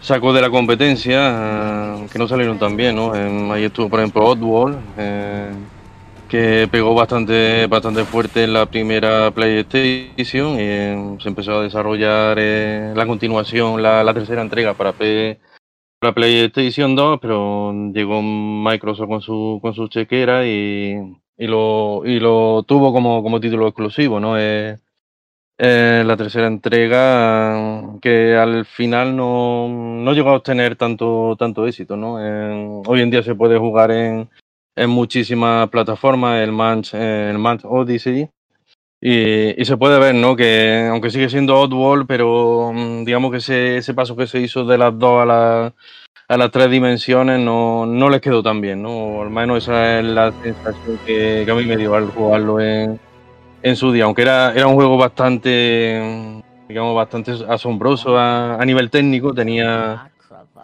sacó de la competencia, eh, que no salieron tan bien, ¿no? ahí estuvo, por ejemplo, Oddworld, eh, que pegó bastante, bastante fuerte en la primera PlayStation y se empezó a desarrollar la continuación, la, tercera entrega para, para PlayStation 2, pero llegó Microsoft con su, con su chequera y y lo, y lo tuvo como, como título exclusivo, ¿no? Eh, la tercera entrega que al final no, no, llegó a obtener tanto, tanto éxito, ¿no? hoy en día se puede jugar en, en muchísimas plataformas, el Manch, el Manch Odyssey, y, y, se puede ver, ¿no? Que aunque sigue siendo Oddworld, pero mm, digamos que ese, ese paso que se hizo de las dos a la, a las tres dimensiones no, no les quedó tan bien, ¿no? al menos esa es la sensación que, a mí me dio al jugarlo en, en su día, aunque era, era un juego bastante, digamos, bastante asombroso a, nivel técnico, tenía,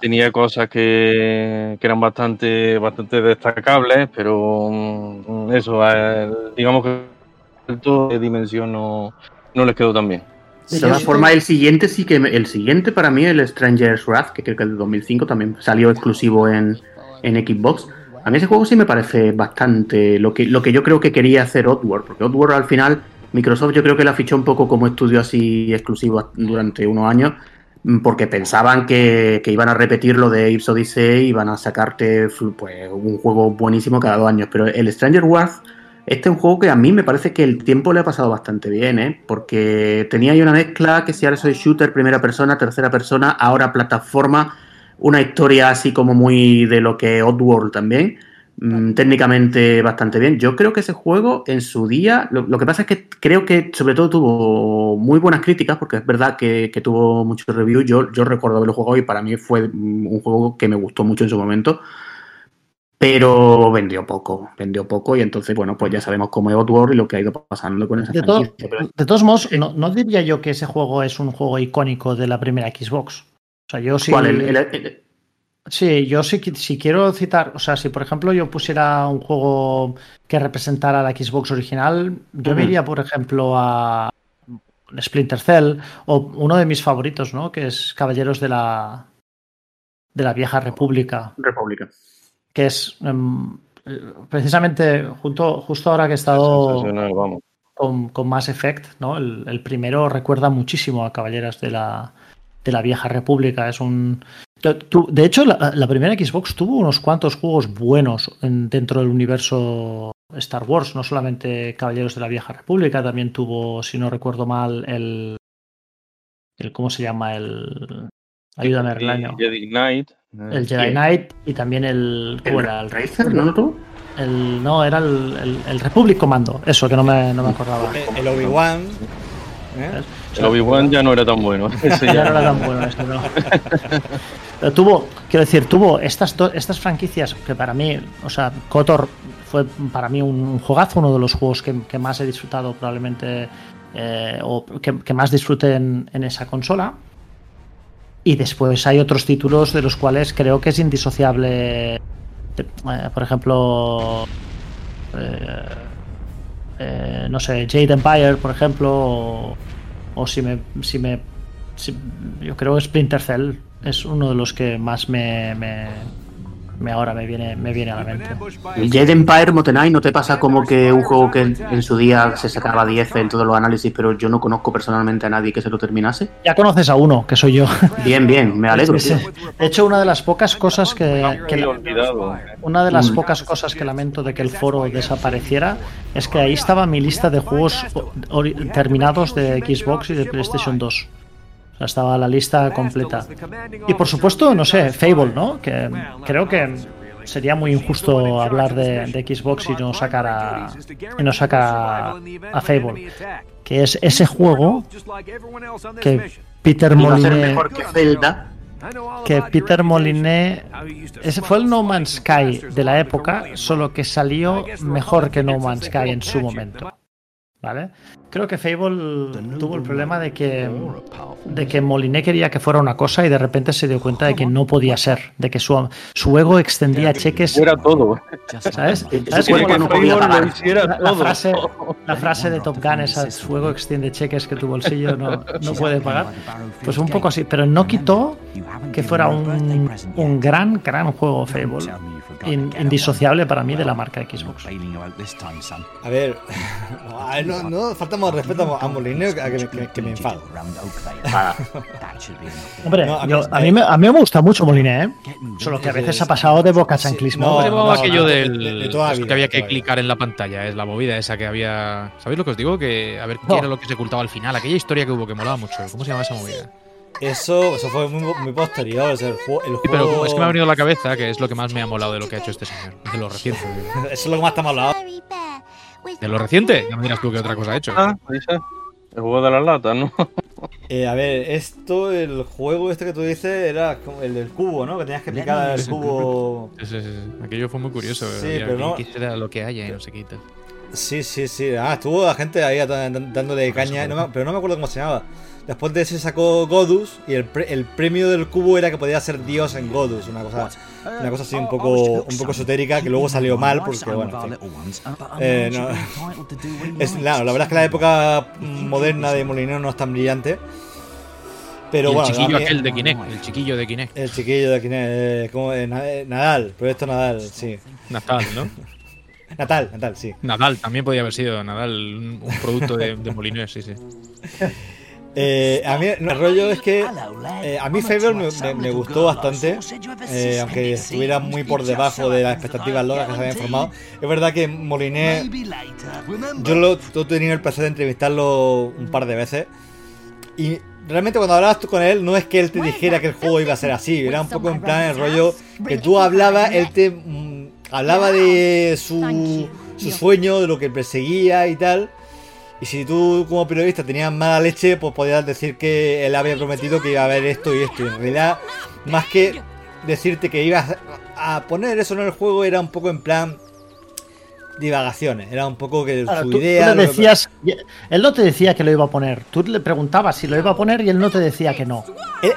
tenía cosas que, que, eran bastante, bastante destacables, pero mm, eso, digamos que el dimensión no, no les quedó tan bien. De todas formas, el siguiente sí que. El siguiente para mí, el Stranger's Wrath, que creo que el de 2005 también salió exclusivo en, en Xbox. A mí ese juego sí me parece bastante lo que, lo que yo creo que quería hacer Oddworld, porque Oddworld al final, Microsoft yo creo que la fichó un poco como estudio así exclusivo durante unos años, mm, porque pensaban que, que iban a repetir lo de Ips Odyssey y iban a sacarte pues, un juego buenísimo cada dos años. Pero el Stranger Wrath Este es un juego que a mí me parece que el tiempo le ha pasado bastante bien, ¿eh? Porque tenía ahí una mezcla que si ahora soy shooter, primera persona, tercera persona, ahora plataforma, una historia así como muy de lo que Oddworld también. Mm, técnicamente bastante bien. Yo creo que ese juego en su día, lo, que pasa es que creo que sobre todo tuvo muy buenas críticas, porque es verdad que, tuvo muchos reviews. Yo, yo recuerdo haberlo jugado y para mí fue un juego que me gustó mucho en su momento pero vendió poco, vendió poco y entonces, bueno, pues ya sabemos cómo es Outworld y lo que ha ido pasando con esa de De todos modos, no, diría yo que ese juego es un juego icónico de la primera Xbox. O sea, yo sí... Sí, yo sí, si quiero citar, o sea, si por ejemplo yo pusiera un juego que representara la Xbox original, yo me iría, por ejemplo, a Splinter Cell o uno de mis favoritos, ¿no? Que es Caballeros de la, de la Vieja República. República que es em, precisamente junto, justo ahora que he estado con, con, Mass Effect, ¿no? El, primero recuerda muchísimo a Caballeras de la, de la Vieja República. Es un. De hecho, la, primera Xbox tuvo unos cuantos juegos buenos dentro del universo Star Wars, no solamente Caballeros de la Vieja República, también tuvo, si no recuerdo mal, el. el ¿Cómo se llama? El. Ayúdame, año Jedi Knight. El Jedi Knight y también el. ¿Cómo era? ¿El Racer, no El, no, era el, el, Republic Commando, eso que no me, no me acordaba. El, Obi-Wan. ¿eh? El Obi-Wan ya no era tan bueno. ya, no era tan bueno este, no. Pero tuvo, quiero decir, tuvo estas, estas franquicias que para mí, o sea, KOTOR fue para mí un, juegazo, uno de los juegos que, que más he disfrutado probablemente, eh, o que, que, más disfruté en, en esa consola. Y después hay otros títulos de los cuales creo que es indisociable. Eh, por ejemplo, eh, eh, no sé, Jade Empire, por ejemplo, o, si me. Si me yo creo que Splinter Cell es uno de los que más me ahora me viene, me viene a la mente. ¿El Jade Empire Motenai no te pasa como que un juego que en su día se sacaba 10 en todos los análisis, pero yo no conozco personalmente a nadie que se lo terminase? Ya conoces a uno, que soy yo. Bien, bien, me alegro. De hecho, una de las pocas cosas que, una de las mm. pocas cosas que lamento de que el foro desapareciera es que ahí estaba mi lista de juegos terminados de Xbox y de PlayStation 2 estaba la lista completa. Y por supuesto, no sé, Fable, ¿no? Que creo que sería muy injusto hablar de, Xbox y no sacar a, y no sacar a, Fable. Que es ese juego que Peter Moliné. Que Peter Moliné. Ese fue el No Man's Sky de la época, solo que salió mejor que No Man's Sky en su momento. ¿Vale? Creo que Fable tuvo el problema de que, de que Moliné quería que fuera una cosa y de repente se dio cuenta de que no podía ser, de que su, su ego extendía cheques. Era todo. ¿Sabes? ¿Sabes cómo no podía pagar? La, frase, la frase de Top Gun, esa su ego extiende cheques que tu bolsillo no, no puede pagar. Pues un poco así, pero no quitó que fuera un, un gran, gran juego Fable indisociable para mí de la marca Xbox. A ver, no, no faltamos respeto a Molinero que, que, me enfado. Hombre, a, mí me, a mí me gusta mucho Moliné, ¿eh? solo que a veces ha pasado de boca chanclismo. No, aquello del que había que clicar en la pantalla, es la movida esa que había. ¿Sabéis lo que os digo? Que a ver qué era lo que se ocultaba al final, aquella historia que hubo que molaba mucho. ¿Cómo se llama esa movida? Eso, eso fue muy, posterior. el, juego, pero es que me ha venido a la cabeza que es lo que más me ha molado de lo que ha hecho este señor. De lo reciente. eso es lo que más te ha molado. ¿De lo reciente? Ya me dirás tú qué otra cosa ha hecho. Ah. El juego de las latas, ¿no? Eh, a ver, esto, el juego este que tú dices, era el del cubo, ¿no? Que tenías que explicar el cubo. Sí, sí, sí. Aquello fue muy curioso. Sí, pero no. Quisiera lo que haya y no se quita. Sí, sí, sí. Ah, estuvo la gente ahí dándole caña, pero no me acuerdo cómo se llamaba. Después de ese sacó Godus y el, el, premio del cubo era que podía ser Dios en Godus, una cosa, una cosa así un poco, un poco esotérica que luego salió mal porque bueno, eh, no. es, claro, la verdad es que la época moderna de Molinero no es tan brillante. Pero el bueno, chiquillo aquel de Kinect, el chiquillo de Kinect. El chiquillo de Kinect, eh, como eh, Nadal, proyecto Nadal, sí. Natal, ¿no? Natal, Natal, sí. Nadal, también podía haber sido Nadal, un, producto de, de Molinero, sí, sí. Eh, a mí el rollo es que eh, a mí Fable me, gustó bastante, eh, aunque estuviera muy por debajo de las expectativas locas que se habían formado. Es verdad que Moliné, yo lo, el placer de entrevistarlo un par de veces. Y realmente cuando hablabas tú con él no es que él te dijera que el juego iba a ser así, era un poco en plan el rollo que tú hablabas, él te mm, hablaba de su, su sueño, de lo que perseguía y tal. Y si tú como periodista tenías mala leche, pues podías decir que él había prometido que iba a haber esto y esto. Y en realidad, más que decirte que ibas a poner eso en el juego, era un poco en plan divagaciones. Era un poco que su idea. decías, Él no te decía que lo iba a poner. Tú le preguntabas si lo iba a poner y él no te decía que no.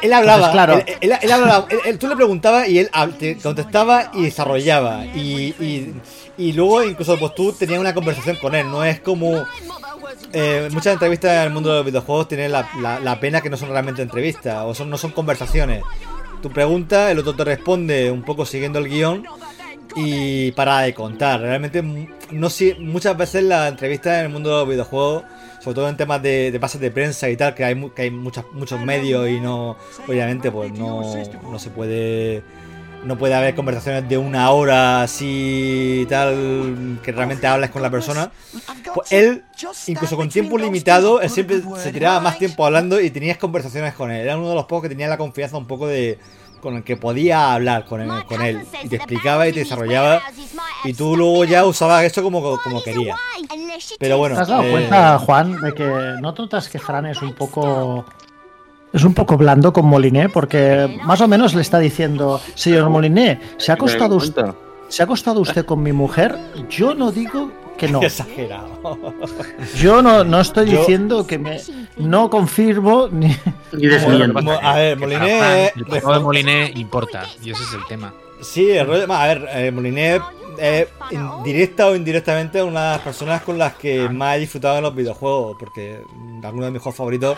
Él, hablaba, claro. Él, hablaba tú le preguntabas y él te contestaba y desarrollaba. Y, y, luego, incluso, pues tú tenías una conversación con él. No es como eh, muchas entrevistas en el mundo de los videojuegos tienen la, pena que no son realmente entrevistas o son, no son conversaciones. Tu pregunta, el otro te responde un poco siguiendo el guion y para de contar. Realmente, no muchas veces las entrevistas en el mundo de los videojuegos, sobre todo en temas de, de pases de prensa y tal, que hay, que hay muchas, muchos medios y no, obviamente, pues no, no se puede no puede haber conversaciones de una hora así tal que realmente hables con la persona. Pues él, incluso con tiempo limitado, él siempre se tiraba más tiempo hablando y tenías conversaciones con él. Era uno de los pocos que tenía la confianza un poco de con el que podía hablar con él, con él. Y te explicaba y te desarrollaba. Y tú luego ya usabas esto como, como querías. Pero bueno. ¿Te has dado eh, cuenta, Juan, de que no notas que Fran es un poco es un poco blando con Moliné porque más o menos le está diciendo, señor Moliné, ¿se ha acostado usted, ¿se ha acostado usted con mi mujer? Yo no digo que no. Exagerado. Yo no, no estoy diciendo que me no confirmo ni, A ver, Moliné. El juego de Moliné importa, y ese es el tema. Sí, el rollo, a ver, eh, Moliné es directa o indirectamente una de las personas con las que más he disfrutado en los videojuegos, porque alguno de mis juegos favoritos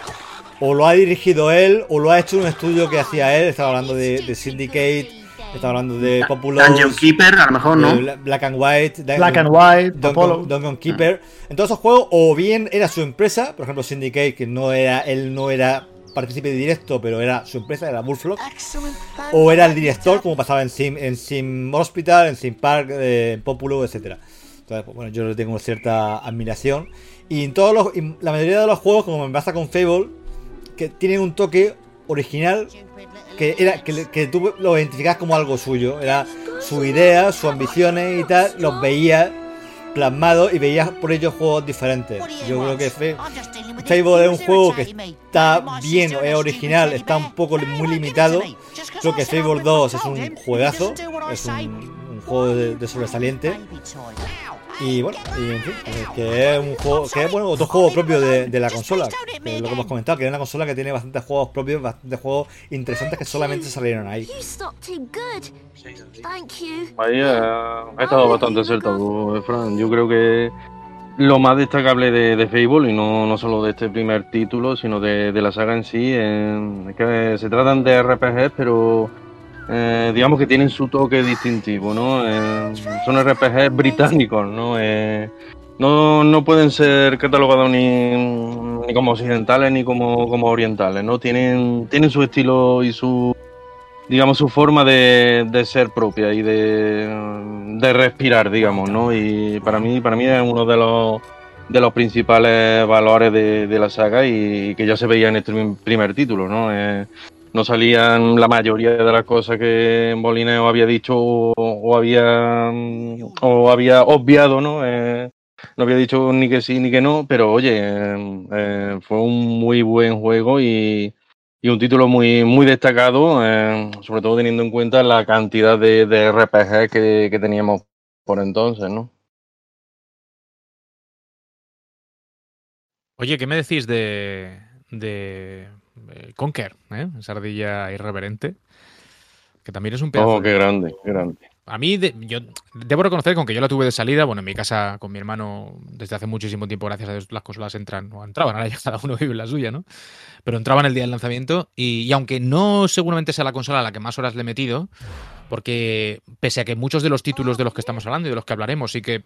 o lo ha dirigido él o lo ha hecho un estudio que hacía él. Estaba hablando de, Syndicate, estaba hablando de Populous. Dungeon Keeper, a lo mejor no. Black and White. Black and White, Dungeon, Keeper. En todos esos juegos, o bien era su empresa, por ejemplo Syndicate, que no era, él no era partícipe directo, pero era su empresa, era Bullfrog. O era el director, como pasaba en Sim, en Sim Hospital, en Sim Park, eh, en Populous, etc. Entonces, pues, bueno, yo le tengo cierta admiración. Y en todos los, la mayoría de los juegos, como me pasa con Fable, que tienen un toque original que era que, tú lo identificabas como algo suyo. Era su idea, sus ambiciones y tal, los veías plasmados y veías por ellos juegos diferentes. Yo creo que Fable es un juego que está bien, es original, está un poco muy limitado. Creo que Fable 2 es un juegazo, es un, juego de sobresaliente. Y bueno, y en fin, que es un juego, que es bueno, otro juego propio de, la consola, que es lo que hemos comentado, que es una consola que tiene bastantes juegos propios, bastantes juegos interesantes que solamente salieron ahí. Ahí ha, estado bastante acertado, Fran. Yo creo que lo más destacable de, de Fable, y no, no solo de este primer título, sino de, de la saga en sí, es que se tratan de RPGs, pero eh, digamos que tienen su toque distintivo, ¿no? Eh, son RPGs británicos, ¿no? Eh, ¿no? no, pueden ser catalogados ni, como occidentales ni como, como, orientales, ¿no? Tienen, tienen su estilo y su, digamos, su forma de, de ser propia y de, de, respirar, digamos, ¿no? Y para mí, para mí es uno de los de los principales valores de, de la saga y, que ya se veía en este primer título, ¿no? No salían la mayoría de las cosas que Molineo había dicho o, había o había obviado, ¿no? Eh, no había dicho ni que sí ni que no, pero oye, eh, fue un muy buen juego y, y, un título muy, muy destacado, eh, sobre todo teniendo en cuenta la cantidad de, de RPG que, teníamos por entonces, ¿no? Oye, ¿qué me decís de, de eh, Conker, ¿eh? esa ardilla irreverente, que también es un pedazo. Oh, qué grande, qué grande. A mí, yo debo reconocer con que yo la tuve de salida, bueno, en mi casa con mi hermano desde hace muchísimo tiempo, gracias a Dios, las consolas entran, o entraban, ahora ya cada uno vive la suya, ¿no? Pero entraban el día del lanzamiento y, aunque no seguramente sea la consola a la que más horas le he metido, porque pese a que muchos de los títulos de los que estamos hablando y de los que hablaremos sí que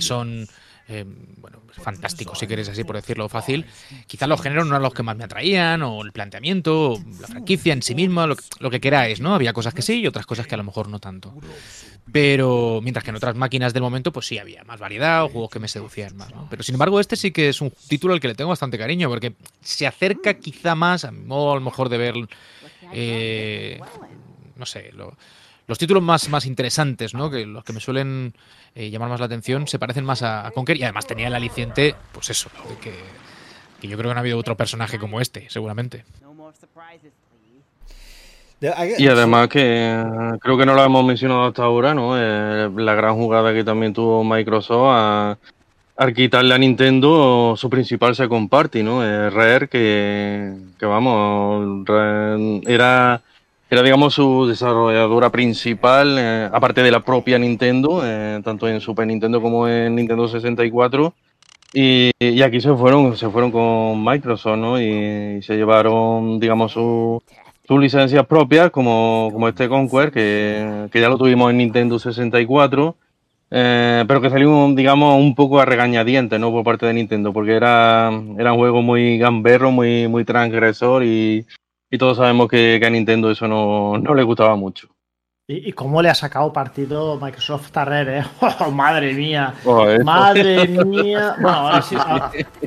son eh, bueno, fantástico, si quieres así por decirlo fácil. Quizás los géneros no eran los que más me atraían, o el planteamiento, o la franquicia en sí misma, lo, lo, que queráis, ¿no? Había cosas que sí y otras cosas que a lo mejor no tanto. Pero mientras que en otras máquinas del momento, pues sí había más variedad o juegos que me seducían más, ¿no? Pero sin embargo, este sí que es un título al que le tengo bastante cariño, porque se acerca quizá más, a mi modo a lo mejor de ver, eh, no sé, los títulos más, más interesantes, ¿no? Que los que me suelen eh, llamar más la atención se parecen más a, Conker y además tenía el aliciente, pues eso, que, que yo creo que no ha habido otro personaje como este, seguramente. Y además que creo que no lo hemos mencionado hasta ahora, ¿no? Eh, la gran jugada que también tuvo Microsoft a, quitarle a Nintendo su principal second party, ¿no? Eh, Rare, que, que vamos, era era, digamos, su desarrolladora principal, eh, aparte de la propia Nintendo, eh, tanto en Super Nintendo como en Nintendo 64. Y, aquí se fueron, se fueron con Microsoft, ¿no? Y, se llevaron, digamos, su, sus licencias propias, como, como este Conquer, que, que, ya lo tuvimos en Nintendo 64. Eh, pero que salió, digamos, un poco a regañadientes, ¿no? Por parte de Nintendo, porque era, era un juego muy gamberro, muy, muy transgresor y, y todos sabemos que, a Nintendo eso no, le gustaba mucho. ¿Y, cómo le ha sacado partido Microsoft Tarrer, eh? Oh, madre mía. madre mía. Bueno, ahora sí,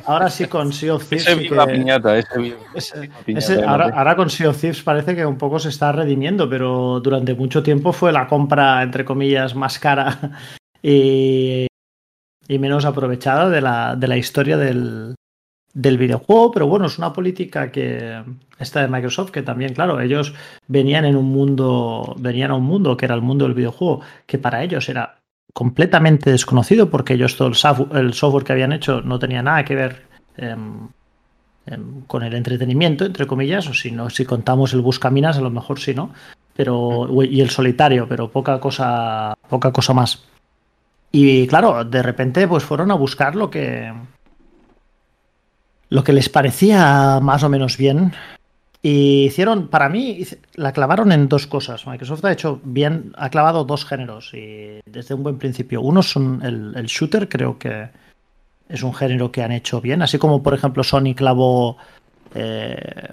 ahora, sí con Sea of Thieves. ahora, con Sea of Thieves parece que un poco se está redimiendo, pero durante mucho tiempo fue la compra, entre comillas, más cara y, y menos aprovechada de la, de la historia del, del videojuego, pero bueno, es una política que esta de Microsoft, que también, claro, ellos venían en un mundo, venían a un mundo que era el mundo del videojuego, que para ellos era completamente desconocido, porque ellos todo el software, que habían hecho no tenía nada que ver em, em, con el entretenimiento, entre comillas, o si no, si contamos el Buscaminas, a lo mejor sí, ¿no? Pero, y el solitario, pero poca cosa, poca cosa más. Y claro, de repente, pues fueron a buscar lo que lo que les parecía más o menos bien. Y hicieron, para mí, la clavaron en dos cosas. Microsoft ha hecho bien, ha clavado dos géneros y desde un buen principio. Uno son el, shooter, creo que es un género que han hecho bien, así como por ejemplo Sony clavó eh,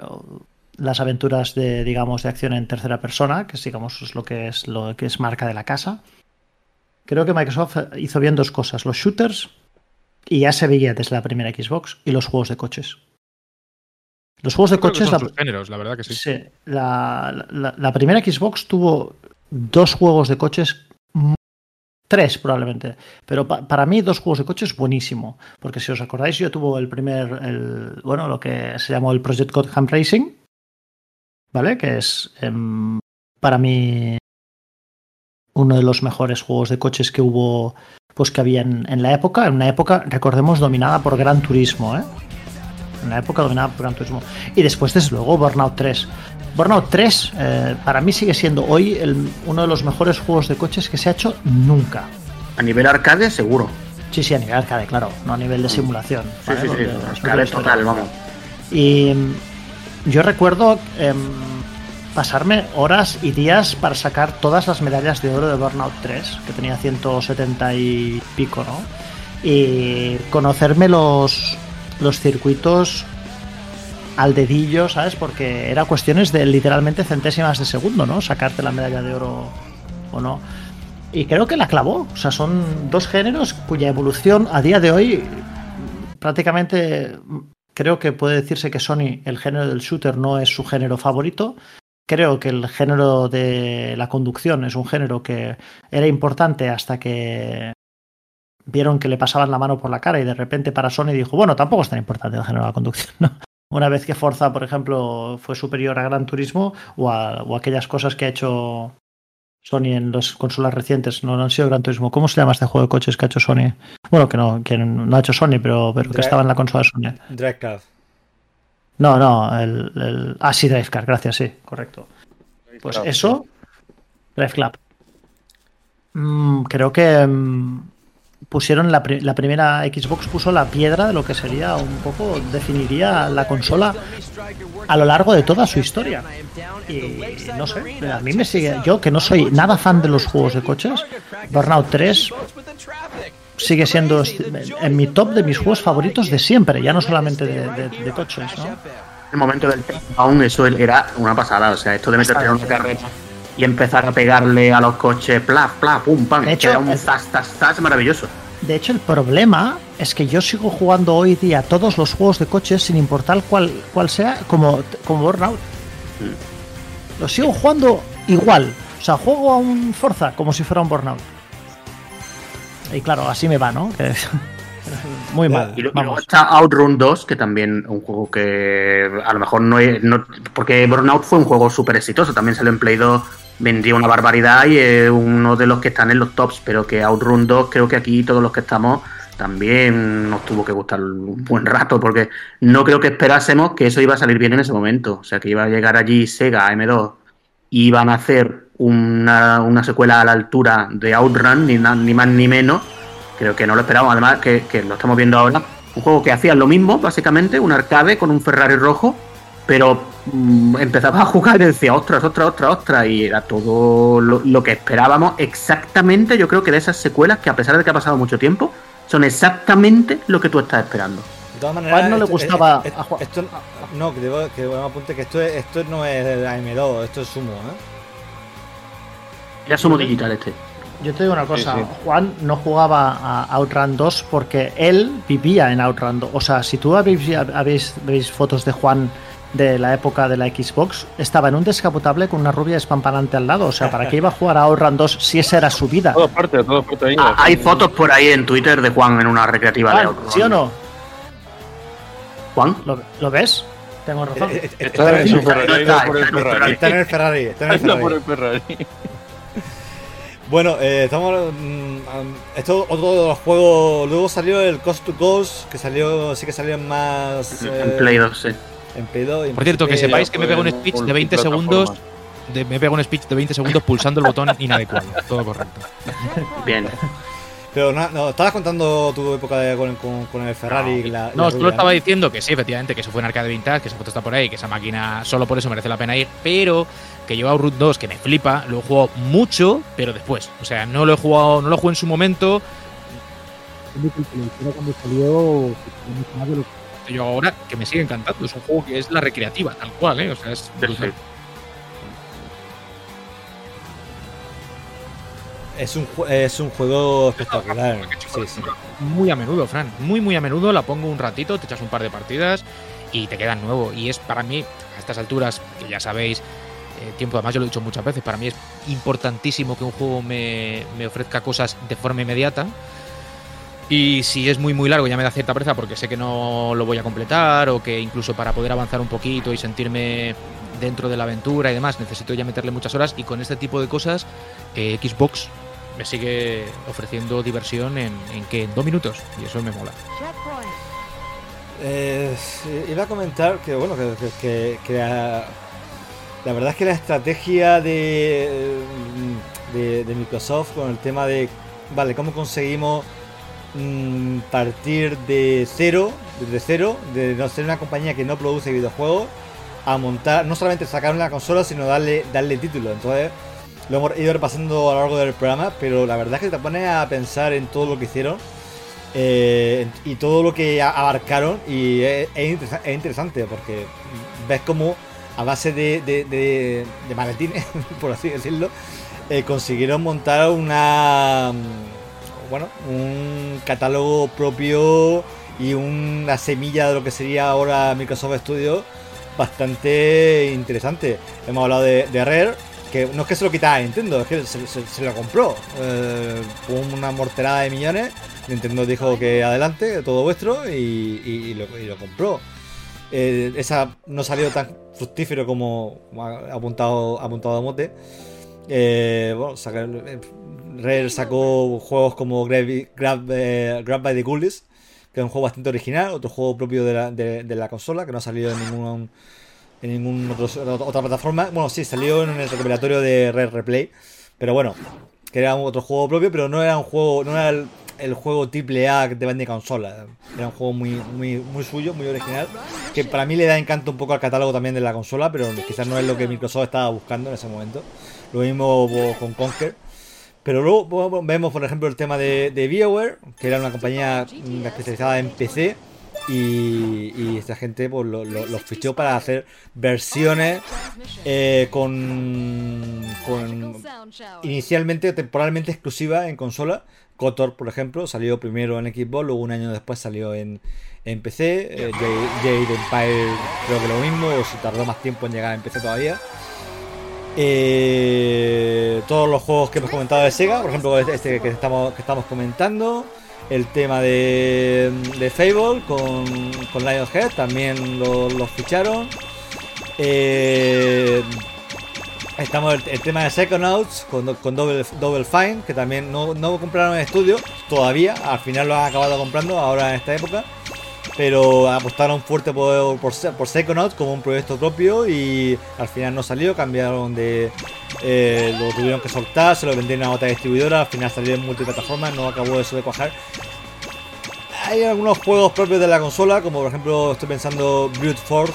las aventuras de, digamos, de acción en tercera persona, que digamos es lo que es lo que es marca de la casa. Creo que Microsoft hizo bien dos cosas, los shooters y ya se veía desde la primera Xbox y los juegos de coches. Los juegos de coches. la, géneros, la verdad que sí. la, primera Xbox tuvo dos juegos de coches. Tres probablemente. Pero para mí, dos juegos de coches buenísimo. Porque si os acordáis, yo tuve el primer. El, bueno, lo que se llamó el Project Gotham Racing. ¿Vale? Que es. Em, para mí. Uno de los mejores juegos de coches que hubo pues que había en, la época, en una época, recordemos, dominada por Gran Turismo, ¿eh? En una época dominada por Gran Turismo. Y después, desde luego, Burnout 3. Burnout 3 eh, para mí sigue siendo hoy uno de los mejores juegos de coches que se ha hecho nunca. A nivel arcade, seguro. Sí, sí, a nivel arcade, claro, no a nivel de simulación. Sí, sí, sí, arcade total, vamos. Y mm, yo recuerdo em, pasarme horas y días para sacar todas las medallas de oro de Burnout 3, que tenía 170 y pico, ¿no? Y conocerme los, los circuitos al dedillo, ¿sabes? Porque era cuestiones de literalmente centésimas de segundo, ¿no? Sacarte la medalla de oro o no. Y creo que la clavó. O sea, son dos géneros cuya evolución a día de hoy prácticamente creo que puede decirse que Sony, el género del shooter, no es su género favorito, Creo que el género de la conducción es un género que era importante hasta que vieron que le pasaban la mano por la cara y de repente para Sony dijo, bueno, tampoco es tan importante el género de la conducción. Una vez que Forza, por ejemplo, fue superior a Gran Turismo o, a, aquellas cosas que ha hecho Sony en las consolas recientes, no, han sido Gran Turismo. ¿Cómo se llama este juego de coches que ha hecho Sony? Bueno, que no, que no ha hecho Sony, pero, pero que estaba en la consola de Sony. No, no, el, el... Ah, sí, Drivecar, gracias, sí, correcto. Pues eso, Drive Club. Mm, creo que mm, pusieron la, la, primera Xbox puso la piedra de lo que sería un poco definiría la consola a lo largo de toda su historia y no sé a mí me sigue yo que no soy nada fan de los juegos de coches Burnout 3 sigue siendo en mi top de mis juegos favoritos de siempre, ya no solamente de, coches, ¿no? El momento del aún eso era una pasada, o sea, esto de meterte en una carrera y empezar a pegarle a los coches, plaf, plaf, pum, pam, de hecho, un zas, zas, maravilloso. De hecho, el problema es que yo sigo jugando hoy día todos los juegos de coches sin importar cuál, cuál sea, como, como Burnout. Mm. Lo sigo jugando igual. O sea, juego a un Forza como si fuera un Burnout. Y claro, así me va, ¿no? Muy mal. Y, luego está Outrun 2, que también un juego que a lo mejor no, es, porque Burnout fue un juego súper exitoso, también se lo Play 2, vendría una barbaridad y es uno de los que están en los tops, pero que Outrun 2 creo que aquí todos los que estamos también nos tuvo que gustar un buen rato, porque no creo que esperásemos que eso iba a salir bien en ese momento. O sea, que iba a llegar allí Sega M2 iban a hacer una, una secuela a la altura de Outrun, ni, ni más ni menos. Creo que no lo esperábamos, además que, que lo estamos viendo ahora. Un juego que hacía lo mismo, básicamente, un arcade con un Ferrari rojo, pero mm, empezaba a jugar y decía, ostras, ostras, ostras, ostras, y era todo lo, que esperábamos exactamente, yo creo que de esas secuelas que a pesar de que ha pasado mucho tiempo, son exactamente lo que tú estás esperando. De todas maneras, no le gustaba esto, no, que debo que apunte que esto, esto no es el AM2, esto es Sumo, ¿eh? Ya Sumo Digital este. Yo te digo una cosa, Juan no jugaba a Outrun 2 porque él vivía en Outrun 2. O sea, si tú habéis, habéis, veis fotos de Juan de la época de la Xbox, estaba en un descapotable con una rubia espampanante al lado. O sea, ¿para qué iba a jugar a Outrun 2 si esa era su vida? Todo parte, todo parte ahí. Ah, hay fotos por ahí en Twitter de Juan en una recreativa de Outrun. ¿Sí o no? ¿Juan? ¿Lo, ves? Tengo razón. Eh, eh, está, en el Ferrari. Está en el Ferrari. Está en el Ferrari. Bueno, eh, estamos. Mm, esto otro de los juegos. Luego salió el Cost to Ghost, que salió. Sí que salió en más. en Play 2, sí. En Play 2. Por cierto, que sepáis que me pega un speech de 20 segundos. me pega un speech de 20 segundos pulsando el botón inadecuado. Todo correcto. Bien. Pero no, no, estabas contando tu época con, el Ferrari. No, la, no solo estaba diciendo que sí, efectivamente, que eso fue en Arcade Vintage, que esa foto está por ahí, que esa máquina solo por eso merece la pena ir, pero que yo a Root 2, que me flipa, lo he jugado mucho, pero después. O sea, no lo he jugado, no lo jugué en su momento. Yo ahora, que me sigue encantando, es un juego que es la recreativa, tal cual, ¿eh? O sea, es Es un, es un juego espectacular. Muy a menudo, Fran. Muy, muy a menudo la pongo un ratito, te echas un par de partidas y te quedan nuevo. Y es para mí, a estas alturas, que ya sabéis, eh, tiempo además yo lo he dicho muchas veces, para mí es importantísimo que un juego me, me ofrezca cosas de forma inmediata. Y si es muy muy largo ya me da cierta pereza porque sé que no lo voy a completar o que incluso para poder avanzar un poquito y sentirme dentro de la aventura y demás necesito ya meterle muchas horas y con este tipo de cosas eh, Xbox me sigue ofreciendo diversión en, que en dos minutos y eso me mola. Eh, iba a comentar que bueno que, la, verdad es que la estrategia de, de, Microsoft con el tema de vale cómo conseguimos mm, partir de cero desde cero de no ser una compañía que no produce videojuegos a montar no solamente sacar una consola sino darle darle título entonces lo hemos ido repasando a lo largo del programa, pero la verdad es que te pones a pensar en todo lo que hicieron eh, y todo lo que abarcaron y es, interesante porque ves como a base de, maletines, por así decirlo, eh, consiguieron montar una bueno un catálogo propio y una semilla de lo que sería ahora Microsoft Studios bastante interesante. Hemos hablado de, de Rare, que no es que se lo quitara a Nintendo, es que se, lo compró. Eh, una morterada de millones. Nintendo dijo que adelante, todo vuestro, y, lo, compró. Eh, esa no salió tan fructífero como ha apuntado, apuntado a Mote. Eh, bueno, eh, Rare sacó juegos como Grab, by the Ghoulies, que es un juego bastante original, otro juego propio de la, de la consola, que no ha salido en ningún en ninguna otra plataforma. Bueno, sí, salió en el recopilatorio de Red Replay. Pero bueno, que era otro juego propio, pero no era un juego, no era el, juego triple A que te vende consola. Era un juego muy, muy, muy suyo, muy original. Que para mí le da encanto un poco al catálogo también de la consola, pero quizás no es lo que Microsoft estaba buscando en ese momento. Lo mismo con Conker. Pero luego vemos, por ejemplo, el tema de, de que era una compañía especializada en PC. Y, esta gente pues, los fichó para hacer versiones eh, con, inicialmente temporalmente exclusivas en consola. Kotor, por ejemplo, salió primero en Xbox, luego un año después salió en, en PC. Eh, Jade, Empire creo que lo mismo, o si tardó más tiempo en llegar a PC todavía. Eh, todos los juegos que hemos comentado de Sega, por ejemplo este que estamos, que estamos comentando, el tema de, de Fable con, con Lionhead, también los lo ficharon. Eh, estamos el, tema de Psychonauts con, con Double, Double Fine, que también no, no compraron en estudio todavía, al final lo han acabado comprando ahora en esta época pero apostaron fuerte por, por, como un proyecto propio y al final no salió, cambiaron de... Eh, lo tuvieron que soltar, se lo vendieron a otra distribuidora, al final salió en multiplataforma, no acabó eso de cuajar. Hay algunos juegos propios de la consola, como por ejemplo estoy pensando Brute Force,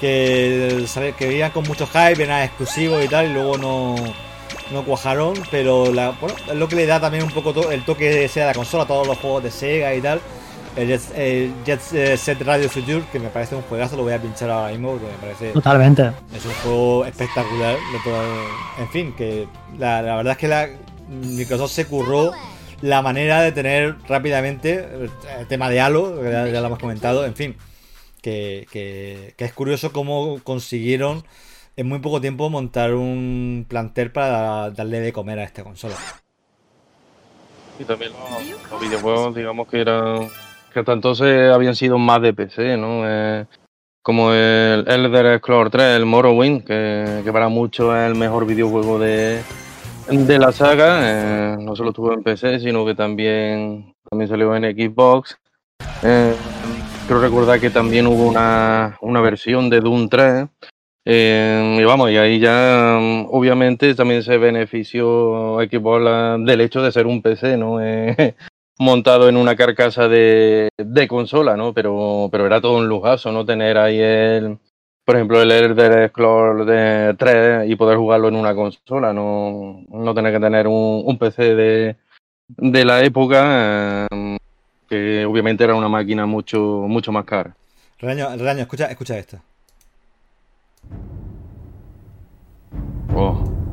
que, que veían con mucho hype, eran exclusivos y tal, y luego no, no cuajaron, pero es lo que le da también un poco el toque de sea la consola, todos los juegos de Sega y tal el Jet, eh, Set Radio Future, que me parece un juegazo, lo voy a pinchar ahora mismo porque me parece. Totalmente. Es un juego espectacular. En fin, que la, verdad es que la Microsoft se curró la manera de tener rápidamente el tema de Halo, ya, lo hemos comentado, en fin. Que, que, es curioso cómo consiguieron en muy poco tiempo montar un plantel para darle de comer a esta consola. Y también los videojuegos, digamos que eran que hasta entonces habían sido más de PC, ¿no? Eh, como el Elder Scrolls 3, el Morrowind, que, que, para muchos es el mejor videojuego de, de la saga. Eh, no solo estuvo en PC, sino que también, también salió en Xbox. Eh, creo recordar que también hubo una, una versión de Doom 3. y vamos, y ahí ya obviamente también se benefició Xbox del hecho de ser un PC, ¿no? montado en una carcasa de, de consola, ¿no? Pero, pero era todo un lujazo, ¿no? Tener ahí el, por ejemplo, el Elder Scrolls de 3 y poder jugarlo en una consola, no, no tener que tener un, un PC de, de la época, eh, que obviamente era una máquina mucho, mucho más cara. Reño, Reño escucha, escucha esto. Oh.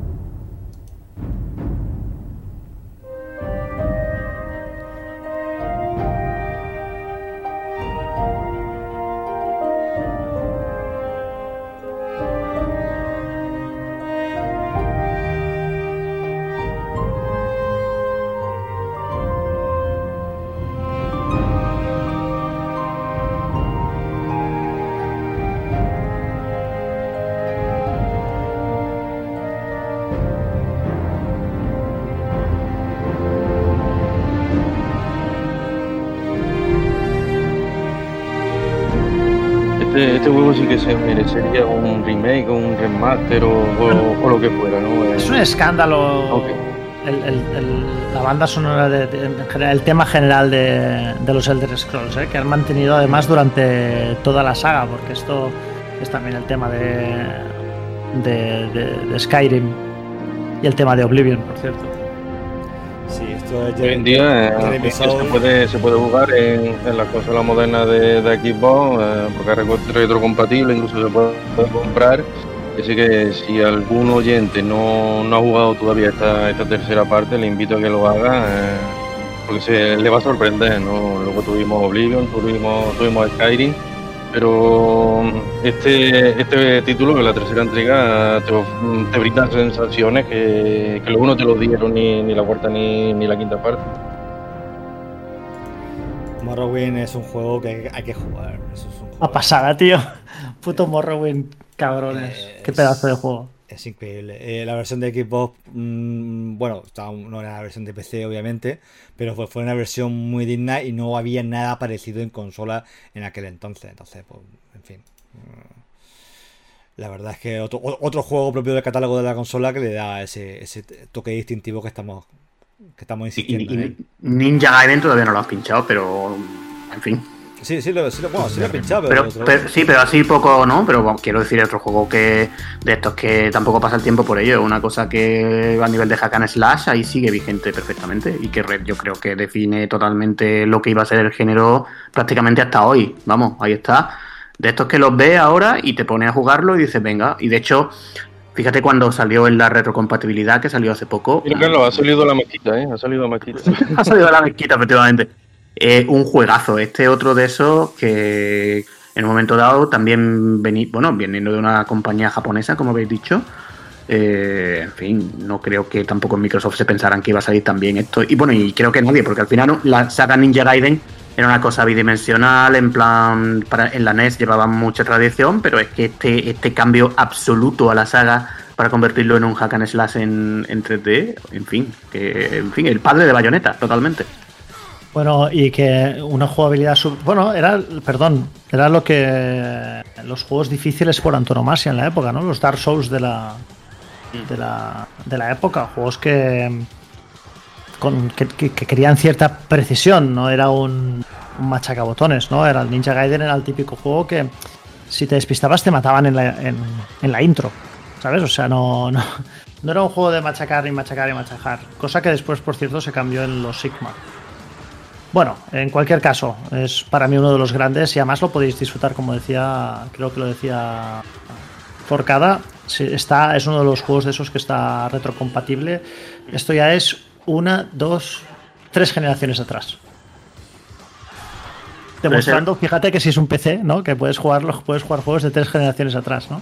Este juego sí que se merecería un remake o un remaster o, lo que fuera, ¿no? Es un escándalo. la banda sonora, de, el tema general de, los Elder Scrolls, ¿eh? que han mantenido además durante toda la saga, porque esto es también el tema de, de Skyrim y el tema de Oblivion, por cierto. Hoy en día eh, se, puede, se puede jugar en, en las consolas modernas de, de Xbox, eh, porque es retrocompatible, incluso se puede, comprar. Así que si algún oyente no, no ha jugado todavía esta, esta, tercera parte, le invito a que lo haga, eh, porque se le va a sorprender. ¿no? Luego tuvimos Oblivion, tuvimos, tuvimos Skyrim pero este, este título, que es la tercera entrega, te, brinda sensaciones que, que luego no te lo dieron ni, ni la cuarta ni, ni, la quinta parte. Morrowind es un juego que hay que jugar. A pasada, tío. Puto Morrowind, cabrones. Qué pedazo de juego. Es increíble. Eh, la versión de Xbox, mm, bueno, no era la versión de PC, obviamente, pero fue, fue, una versión muy digna y no había nada parecido en consola en aquel entonces. Entonces, pues, en fin. Mm, la verdad es que otro, otro juego propio del catálogo de la consola que le da ese, ese toque distintivo que estamos, que estamos insistiendo. Ninja Gaiden todavía no lo has pinchado, pero en fin. Sí, sí, lo, sí, bueno, sí lo he pinchado, pero, Sí, pero así poco, ¿no? Pero quiero decir, otro juego que de estos que tampoco pasa el tiempo por ello. Una cosa que a nivel de hack and slash ahí sigue vigente perfectamente. Y que Red yo creo que define totalmente lo que iba a ser el género prácticamente hasta hoy. Vamos, ahí está. De estos que los ves ahora y te pones a jugarlo y dices, venga. Y de hecho, Fíjate cuando salió en la retrocompatibilidad que salió hace poco. Mira, ha salido la mezquita, ¿eh? Ha salido la mezquita. ha salido la mezquita, efectivamente. Eh, un juegazo. Este otro de esos que en un momento dado también vení, bueno, viniendo de una compañía japonesa, como habéis dicho. Eh, en fin, no creo que tampoco en Microsoft se pensaran que iba a salir también esto. Y bueno, y creo que nadie, porque al final la saga Ninja Gaiden era una cosa bidimensional, en plan, en la NES llevaba mucha tradición, pero es que este, este cambio absoluto a la saga para convertirlo en un hack and slash en, en 3D, en fin, que, en fin, el padre de Bayonetta, totalmente. Bueno, y que una jugabilidad. Bueno, era, perdón, era lo que. Los juegos difíciles por antonomasia en la época, ¿no? Los Dark Souls de la. De la, de la época. Juegos que, con, que, querían cierta precisión, no era un, un machacabotones, ¿no? Era el Ninja Gaiden, era el típico juego que si te despistabas te mataban en la, en, en la intro, ¿sabes? O sea, no, no, no era un juego de machacar y machacar y machacar. Cosa que después, por cierto, se cambió en los Sigma. Bueno, en cualquier caso, es para mí uno de los grandes y además lo podéis disfrutar, como decía, creo que lo decía Forcada. Está, es uno de los juegos de esos que está retrocompatible. Esto ya es una, dos, tres generaciones atrás. Demostrando, fíjate que si es un PC, ¿no? Que puedes jugar, puedes jugar juegos de tres generaciones atrás, ¿no?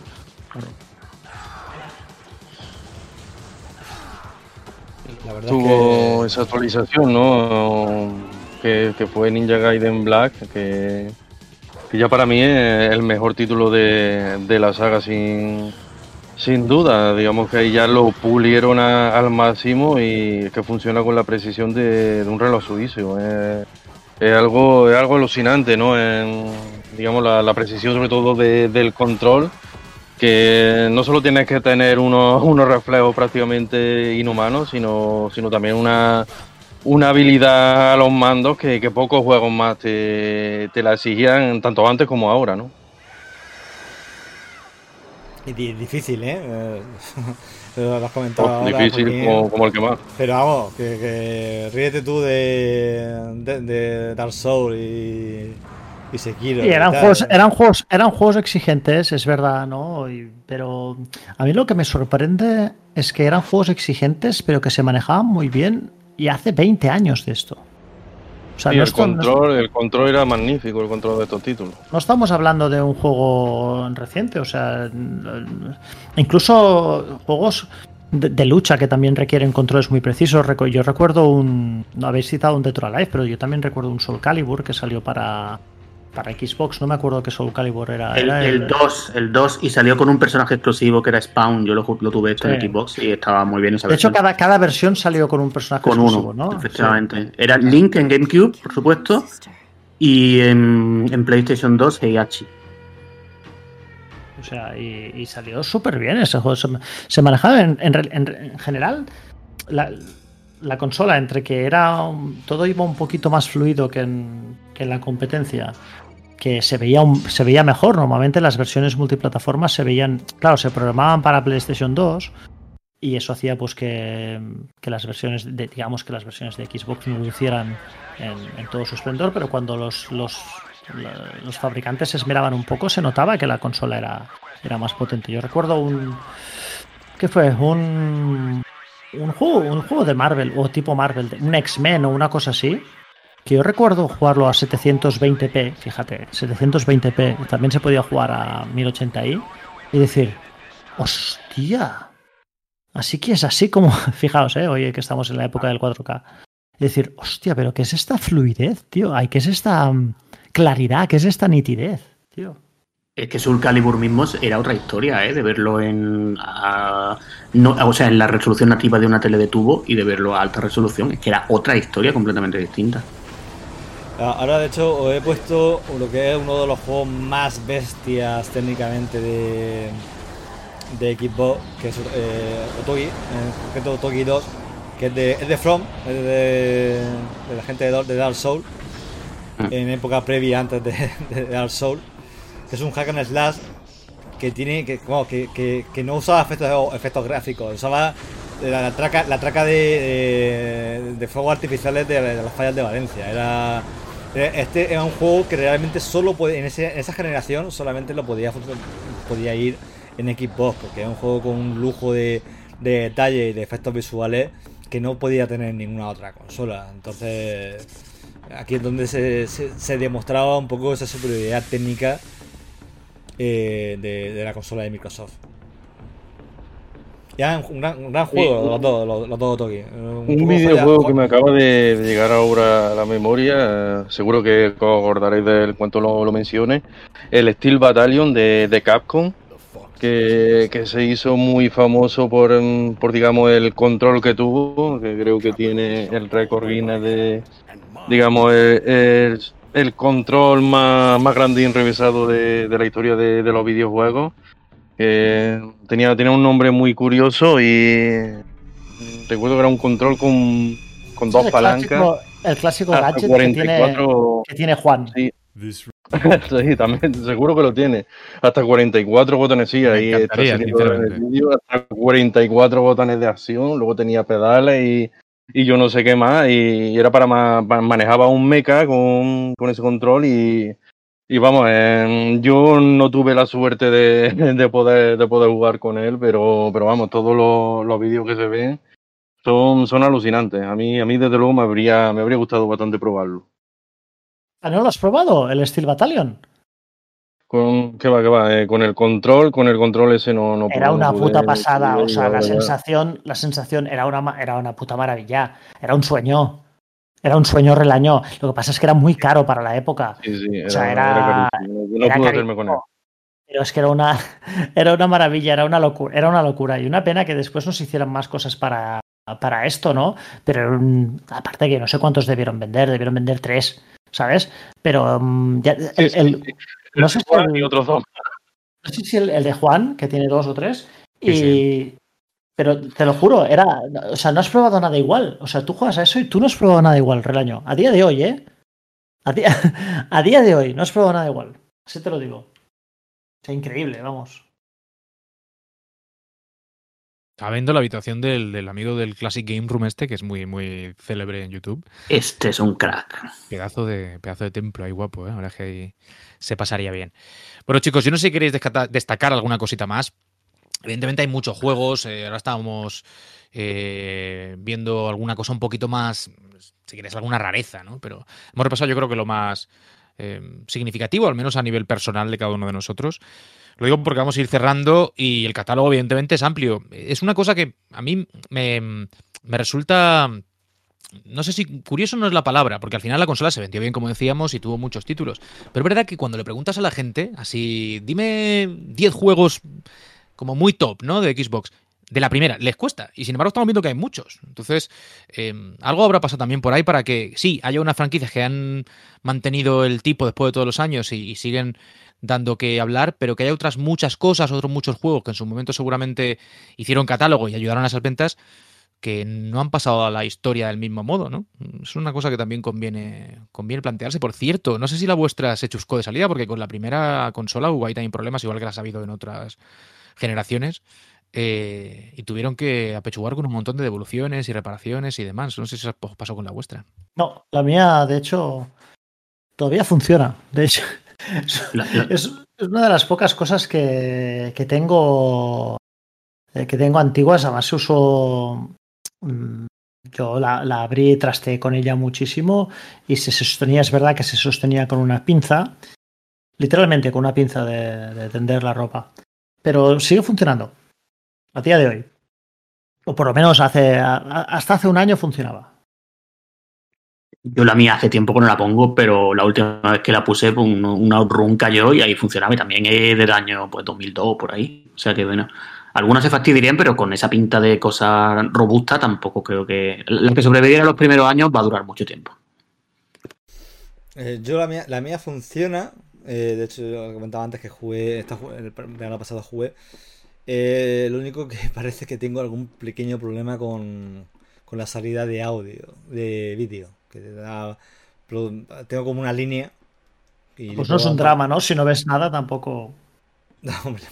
La verdad Tuvo esa actualización, ¿no? Que, fue Ninja Gaiden Black, que, ya para mí es el mejor título de, la saga sin, sin duda. Digamos que ahí ya lo pulieron al máximo y que funciona con la precisión de, un reloj suizo. Es, algo, es algo alucinante, ¿no? En, digamos, la, precisión sobre todo del control que no solo tienes que tener unos, unos reflejos prácticamente inhumanos, sino, sino también una, una habilidad a los mandos que, pocos juegos más te, la exigían tanto antes como ahora, ¿no? Y difícil, ¿eh? lo has comentado. Oh, difícil como, el que más. Pero vamos, que, ríete tú de, de, Dark Souls y, y Sekiro. eran, juegos, eran, juegos, eran juegos exigentes, es verdad, ¿no? pero a mí lo que me sorprende es que eran juegos exigentes, pero que se manejaban muy bien y hace 20 años de esto. O sea, el, control, el control era magnífico, el control de estos títulos. No estamos hablando de un juego reciente, o sea, incluso juegos de, lucha que también requieren controles muy precisos. Yo recuerdo un. No habéis citado un Dead or Alive, pero yo también recuerdo un Soul Calibur que salió para, para Xbox, no me acuerdo qué Soul Calibur era. El, 2, el 2, y salió con un personaje exclusivo que era Spawn, yo lo, tuve esto en Xbox y estaba muy bien esa De hecho, cada, cada versión salió con un personaje con exclusivo, uno, ¿no? Efectivamente. Era Link en GameCube, por supuesto, y en, PlayStation 2 Heihachi. O sea, y, salió súper bien ese juego. Se, manejaba en, en, general. La, consola, entre que era todo iba un poquito más fluido que en, que la competencia, que se veía, se veía mejor. Normalmente las versiones multiplataformas se veían, claro, se programaban para PlayStation 2 y eso hacía pues que, las versiones de, digamos que las versiones de Xbox no lucieran en, en todo su esplendor, pero cuando los, los, los fabricantes se esmeraban un poco, se notaba que la consola era, era más potente. Yo recuerdo un. ¿Qué fue? Un. Un juego, un juego de Marvel o tipo Marvel, un X-Men o una cosa así, que yo recuerdo jugarlo a 720p, fíjate, 720p, también se podía jugar a 1080i, y decir, hostia, así que es así como, fijaos, eh, oye, que estamos en la época del 4K, y decir, hostia, pero ¿qué es esta fluidez, tío? ¿Qué es esta mm, claridad? ¿Qué es esta nitidez, tío? Es que Soul Calibur mismo era otra historia, ¿eh? De verlo en. o sea, en la resolución nativa de una tele de tubo y de verlo a alta resolución. Es que era otra historia completamente distinta. Ah, ahora, de hecho, os he puesto lo que es uno de los juegos más bestias técnicamente de, de Xbox, que es eh, Otogi, en concreto Otogi 2, que es de, es de From, es de, la gente de, Dark Souls. mm. en época previa antes de, de Dark Soul, que es un hack and slash que tiene que, que, no usaba efectos, efectos gráficos, usaba la, traca, la traca de, de, fuegos artificiales de, las fallas de Valencia. Era este era un juego que realmente solo puede en, esa generación solamente lo podía ir en Xbox porque era un juego con un lujo de, de detalle y de efectos visuales que no podía tener ninguna otra consola. Entonces aquí es donde se, se, demostraba un poco esa superioridad técnica eh, de la consola de Microsoft. Ya, un gran, juego, los dos, los, dos Toki. Un, videojuego que me acaba de, llegar ahora a la memoria, seguro que os acordaréis del cuento lo, lo mencione, el Steel Battalion de, Capcom, que, se hizo muy famoso por, por, digamos, el control que tuvo, que creo que tiene el récord Guinness de, digamos, el, el, control más, más grande y revisado de, de la historia de, de los videojuegos tenía, tenía un nombre muy curioso y recuerdo que era un control con, con dos palancas. el clásico gadget que, tiene, Juan. Sí. sí, también, seguro que lo tiene. Hasta 44 botones, sí, ahí está el vídeo, hasta 44 botones de acción, luego tenía pedales y, y yo no sé qué más, y era para, manejaba un mecha con, con ese control y, y vamos, eh, yo no tuve la suerte de, poder, de poder jugar con él, pero, pero vamos, todos los, vídeos que se ven son, son alucinantes. A mí, a mí desde luego me habría, me habría gustado bastante probarlo. ¿Ah, no lo has probado, el Steel Battalion? Con, ¿Qué va, qué va? Eh, con el control, con el control ese no, no Era una puta pasada, o sea, la sensación, la sensación era una, era una puta maravilla, era un sueño. Era un sueño relañó. Lo que pasa es que era muy caro para la época. Sí, sí, era, o sea, era, no pude hacerme con él. Pero es que era una, era una maravilla, era una locura, era una locura. Y una pena que después no se hicieran más cosas para, para esto, ¿no? Pero aparte que no sé cuántos debieron vender, debieron vender tres, ¿sabes? Pero mm, ya, el, no sé si el, otros dos. No sé si el, de Juan, que tiene dos o tres, y, pero te lo juro, era. O sea, no has probado nada igual. O sea, tú juegas a eso y tú no has probado nada igual, Relaño. A día de hoy, ¿eh? A día, a día de hoy, no has probado nada igual. Así te lo digo. O sea, increíble, vamos. Estaba viendo la habitación del, amigo del Classic Game Room este, que es muy, muy célebre en YouTube. Este es un crack. Pedazo de, pedazo de templo ahí guapo, ¿eh? Ahora que ahí se pasaría bien. Bueno, chicos, yo no sé si queréis destacar alguna cosita más, Evidentemente hay muchos juegos, eh, ahora estábamos eh, viendo alguna cosa un poquito más, si quieres, alguna rareza, ¿no? Pero hemos repasado yo creo que lo más eh, significativo, al menos a nivel personal de cada uno de nosotros. Lo digo porque vamos a ir cerrando y el catálogo evidentemente es amplio. Es una cosa que a mí me, me resulta no sé si curioso no es la palabra, porque al final la consola se vendió bien, como decíamos, y tuvo muchos títulos. Pero es verdad que cuando le preguntas a la gente, así, dime 10 juegos como muy top, ¿no? De Xbox. De la primera, les cuesta. Y sin embargo, estamos viendo que hay muchos. Entonces, em, algo habrá pasado también por ahí para que, sí, haya unas franquicias que han mantenido el tipo después de todos los años y, siguen dando que hablar, pero que haya otras muchas cosas, otros muchos juegos que en su momento seguramente hicieron catálogo y ayudaron a las ventas que no han pasado a la historia del mismo modo, ¿no? Es una cosa que también conviene, conviene plantearse. Por cierto, no sé si la vuestra se chuscó de salida, porque con la primera consola hubo ahí también problemas, igual que las ha habido en otras generaciones. Eh, y tuvieron que apechugar con un montón de devoluciones y reparaciones y demás. No sé si eso pasó con la vuestra. No, la mía, de hecho, todavía funciona. De hecho, es, una de las pocas cosas que, que tengo eh, que tengo antiguas. Además, uso. Mm, yo la, la abrí y trasteé con ella muchísimo y se sostenía, es verdad que se sostenía con una pinza, literalmente con una pinza de, de tender la ropa. Pero sigue funcionando. A día de hoy. O por lo menos hace, hasta hace un año funcionaba. Yo la mía hace tiempo que no la pongo, pero la última vez que la puse, pues, un, outrun cayó y ahí funcionaba. Y también es del año pues, 2002 por ahí. O sea que bueno. Algunas se fastidiarían, pero con esa pinta de cosa robusta tampoco creo que... La que sobreviviera los primeros años va a durar mucho tiempo. Eh, yo la mía, la mía funciona, eh, de hecho, yo comentaba antes que jugué, esta, el verano pasado jugué. Eh, lo único que parece que tengo algún pequeño problema con, con la salida de audio, de vídeo, que te da tengo como una línea. pues no es un drama, ¿no? Si no ves nada, tampoco. No, hombre.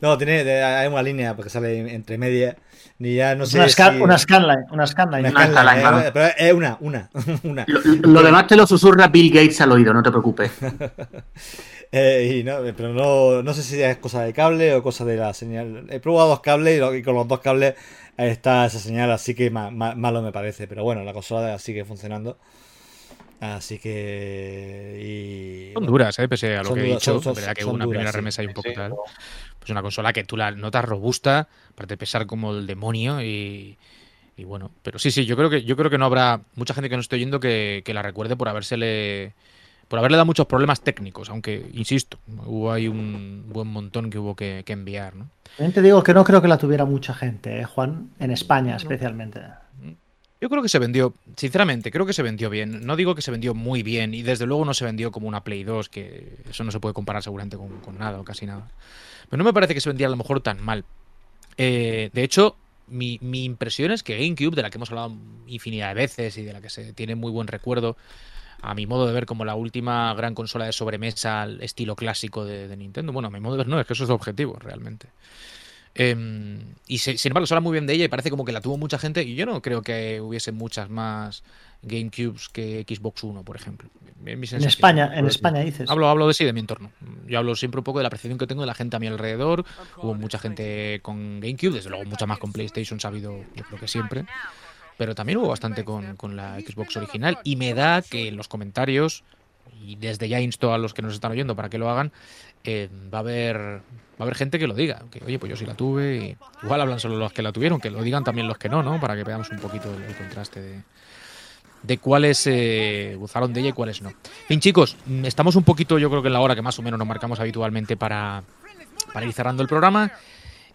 No, tiene, hay una línea porque sale entre medias. Ni ya no sé. Una, una scanline. Una scanline. Una pero es una, una. una. Lo, demás te lo susurra Bill Gates al oído, no te preocupes. eh, y no, pero no, no sé si es cosa de cable o cosa de la señal. He probado dos cables y con los dos cables está esa señal, así que malo me parece. Pero bueno, la consola sigue funcionando. Así que. son duras, ¿eh? pese a lo que he dicho. verdad que hubo una primera remesa y un poco tal. Pues una consola que tú la notas robusta, de pesar como el demonio y. Y bueno, pero sí, sí, yo creo que yo creo que no habrá mucha gente que no esté oyendo que, que la recuerde por habérsele por haberle dado muchos problemas técnicos, aunque, insisto, hubo ahí un buen montón que hubo que, enviar. ¿no? También te digo que no creo que la tuviera mucha gente, ¿eh, Juan, en España especialmente. Yo creo que se vendió, sinceramente, creo que se vendió bien. No digo que se vendió muy bien y desde luego no se vendió como una Play 2, que eso no se puede comparar seguramente con, nada o casi nada. Pero no me parece que se vendiera a lo mejor tan mal. Eh, de hecho, mi, mi, impresión es que GameCube, de la que hemos hablado infinidad de veces y de la que se tiene muy buen recuerdo, a mi modo de ver, como la última gran consola de sobremesa al estilo clásico de, Nintendo. Bueno, a mi modo de ver no, es que eso es objetivo, realmente. Em, y sin embargo, se habla muy bien de ella y parece como que la tuvo mucha gente. Y yo no creo que hubiese muchas más GameCubes que Xbox One, por ejemplo. En, España, en España dices. Hablo, hablo de sí, de mi entorno. Yo hablo siempre un poco de la percepción que tengo de la gente a mi alrededor. Hubo mucha gente con GameCube, desde luego mucha más con PlayStation, sabido, yo creo que siempre pero también hubo bastante con, la Xbox original y me da que en los comentarios, y desde ya insto a los que nos están oyendo para que lo hagan, eh, va a haber va a haber gente que lo diga, que oye, pues yo sí la tuve, y igual hablan solo los que la tuvieron, que lo digan también los que no, ¿no? Para que veamos un poquito el, contraste de, de cuáles eh, gozaron de ella y cuáles no. Bien, chicos, estamos un poquito, yo creo que en la hora que más o menos nos marcamos habitualmente para, para ir cerrando el programa.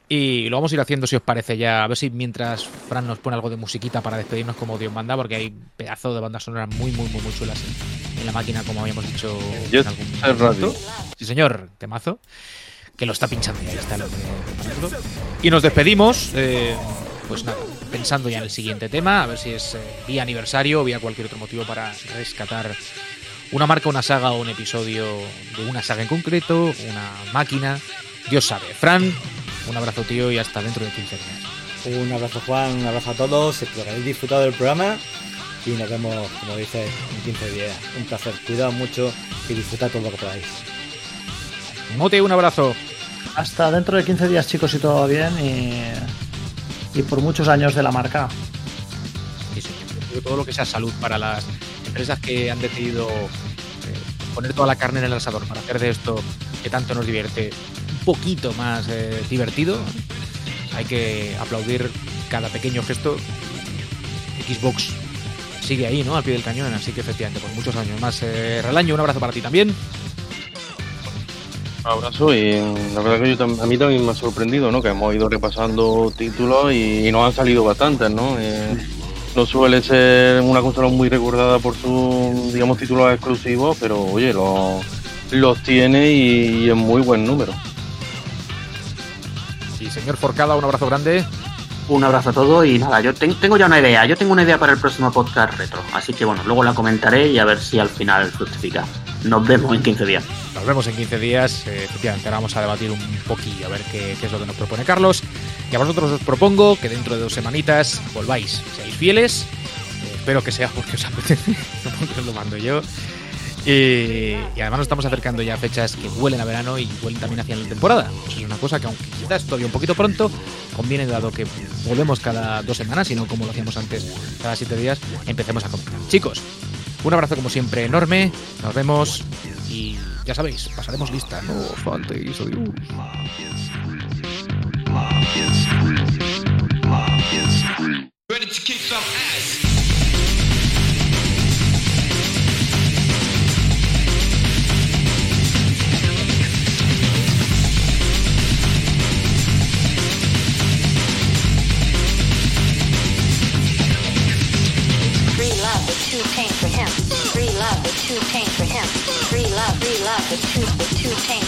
Y lo vamos a ir haciendo si os parece ya. A ver si mientras Fran nos pone algo de musiquita para despedirnos como Dios manda, porque hay pedazos de bandas sonoras muy, muy, muy, muy chulas en, la máquina, como habíamos dicho en algún momento. Sí, señor, temazo. Que lo está pinchando ya, está Y nos despedimos, eh, pues nada, pensando ya en el siguiente tema, a ver si es eh, vía aniversario o vía cualquier otro motivo para rescatar una marca, una saga o un episodio de una saga en concreto, una máquina. Dios sabe. Fran, un abrazo, tío, y hasta dentro de 15 días. Un abrazo, Juan, un abrazo a todos. Espero que hayáis disfrutado del programa y nos vemos, como dices, en 15 días. Un placer. Cuidado mucho y disfrutad todo lo que podáis. Mote, un abrazo. Hasta dentro de 15 días, chicos, y todo bien. Y, por muchos años de la marca. Sí, sí. Todo lo que sea salud para las empresas que han decidido eh, poner toda la carne en el asador para hacer de esto que tanto nos divierte poquito más eh, divertido. Hay que aplaudir cada pequeño gesto. Xbox sigue ahí, ¿no? Al pie del cañón, así que efectivamente, por muchos años más. Eh, Relaño, un abrazo para ti también. Un abrazo y la verdad que a mí también me ha sorprendido, ¿no? Que hemos ido repasando títulos y, nos han salido bastantes, ¿no? Eh, no suele ser una consola muy recordada por sus, digamos, títulos exclusivos, pero oye, los, los tiene y, y en muy buen número. Y señor Forcada, un abrazo grande. Un abrazo a todos y nada, yo tengo ya una idea, yo tengo una idea para el próximo podcast retro, así que bueno, luego la comentaré y a ver si al final fructifica. Nos vemos en 15 días. Nos vemos en 15 días, eh, efectivamente, vamos a debatir un poquillo, a ver qué, es lo que nos propone Carlos. Y a vosotros os propongo que dentro de dos semanitas volváis, seáis fieles, eh, espero que sea porque os apetece, no porque os lo mando yo. Y, además nos estamos acercando ya a fechas que huelen a verano y huelen también hacia la temporada. Eso es una cosa que aunque quizás todavía un poquito pronto, conviene dado que volvemos cada dos semanas y no como lo hacíamos antes cada siete días, empecemos a comprar. Chicos, un abrazo como siempre enorme, nos vemos y ya sabéis, pasaremos lista, no faltéis, adiós. too tame for him. Free love is too tame for him. Free love, free love is too, too tame.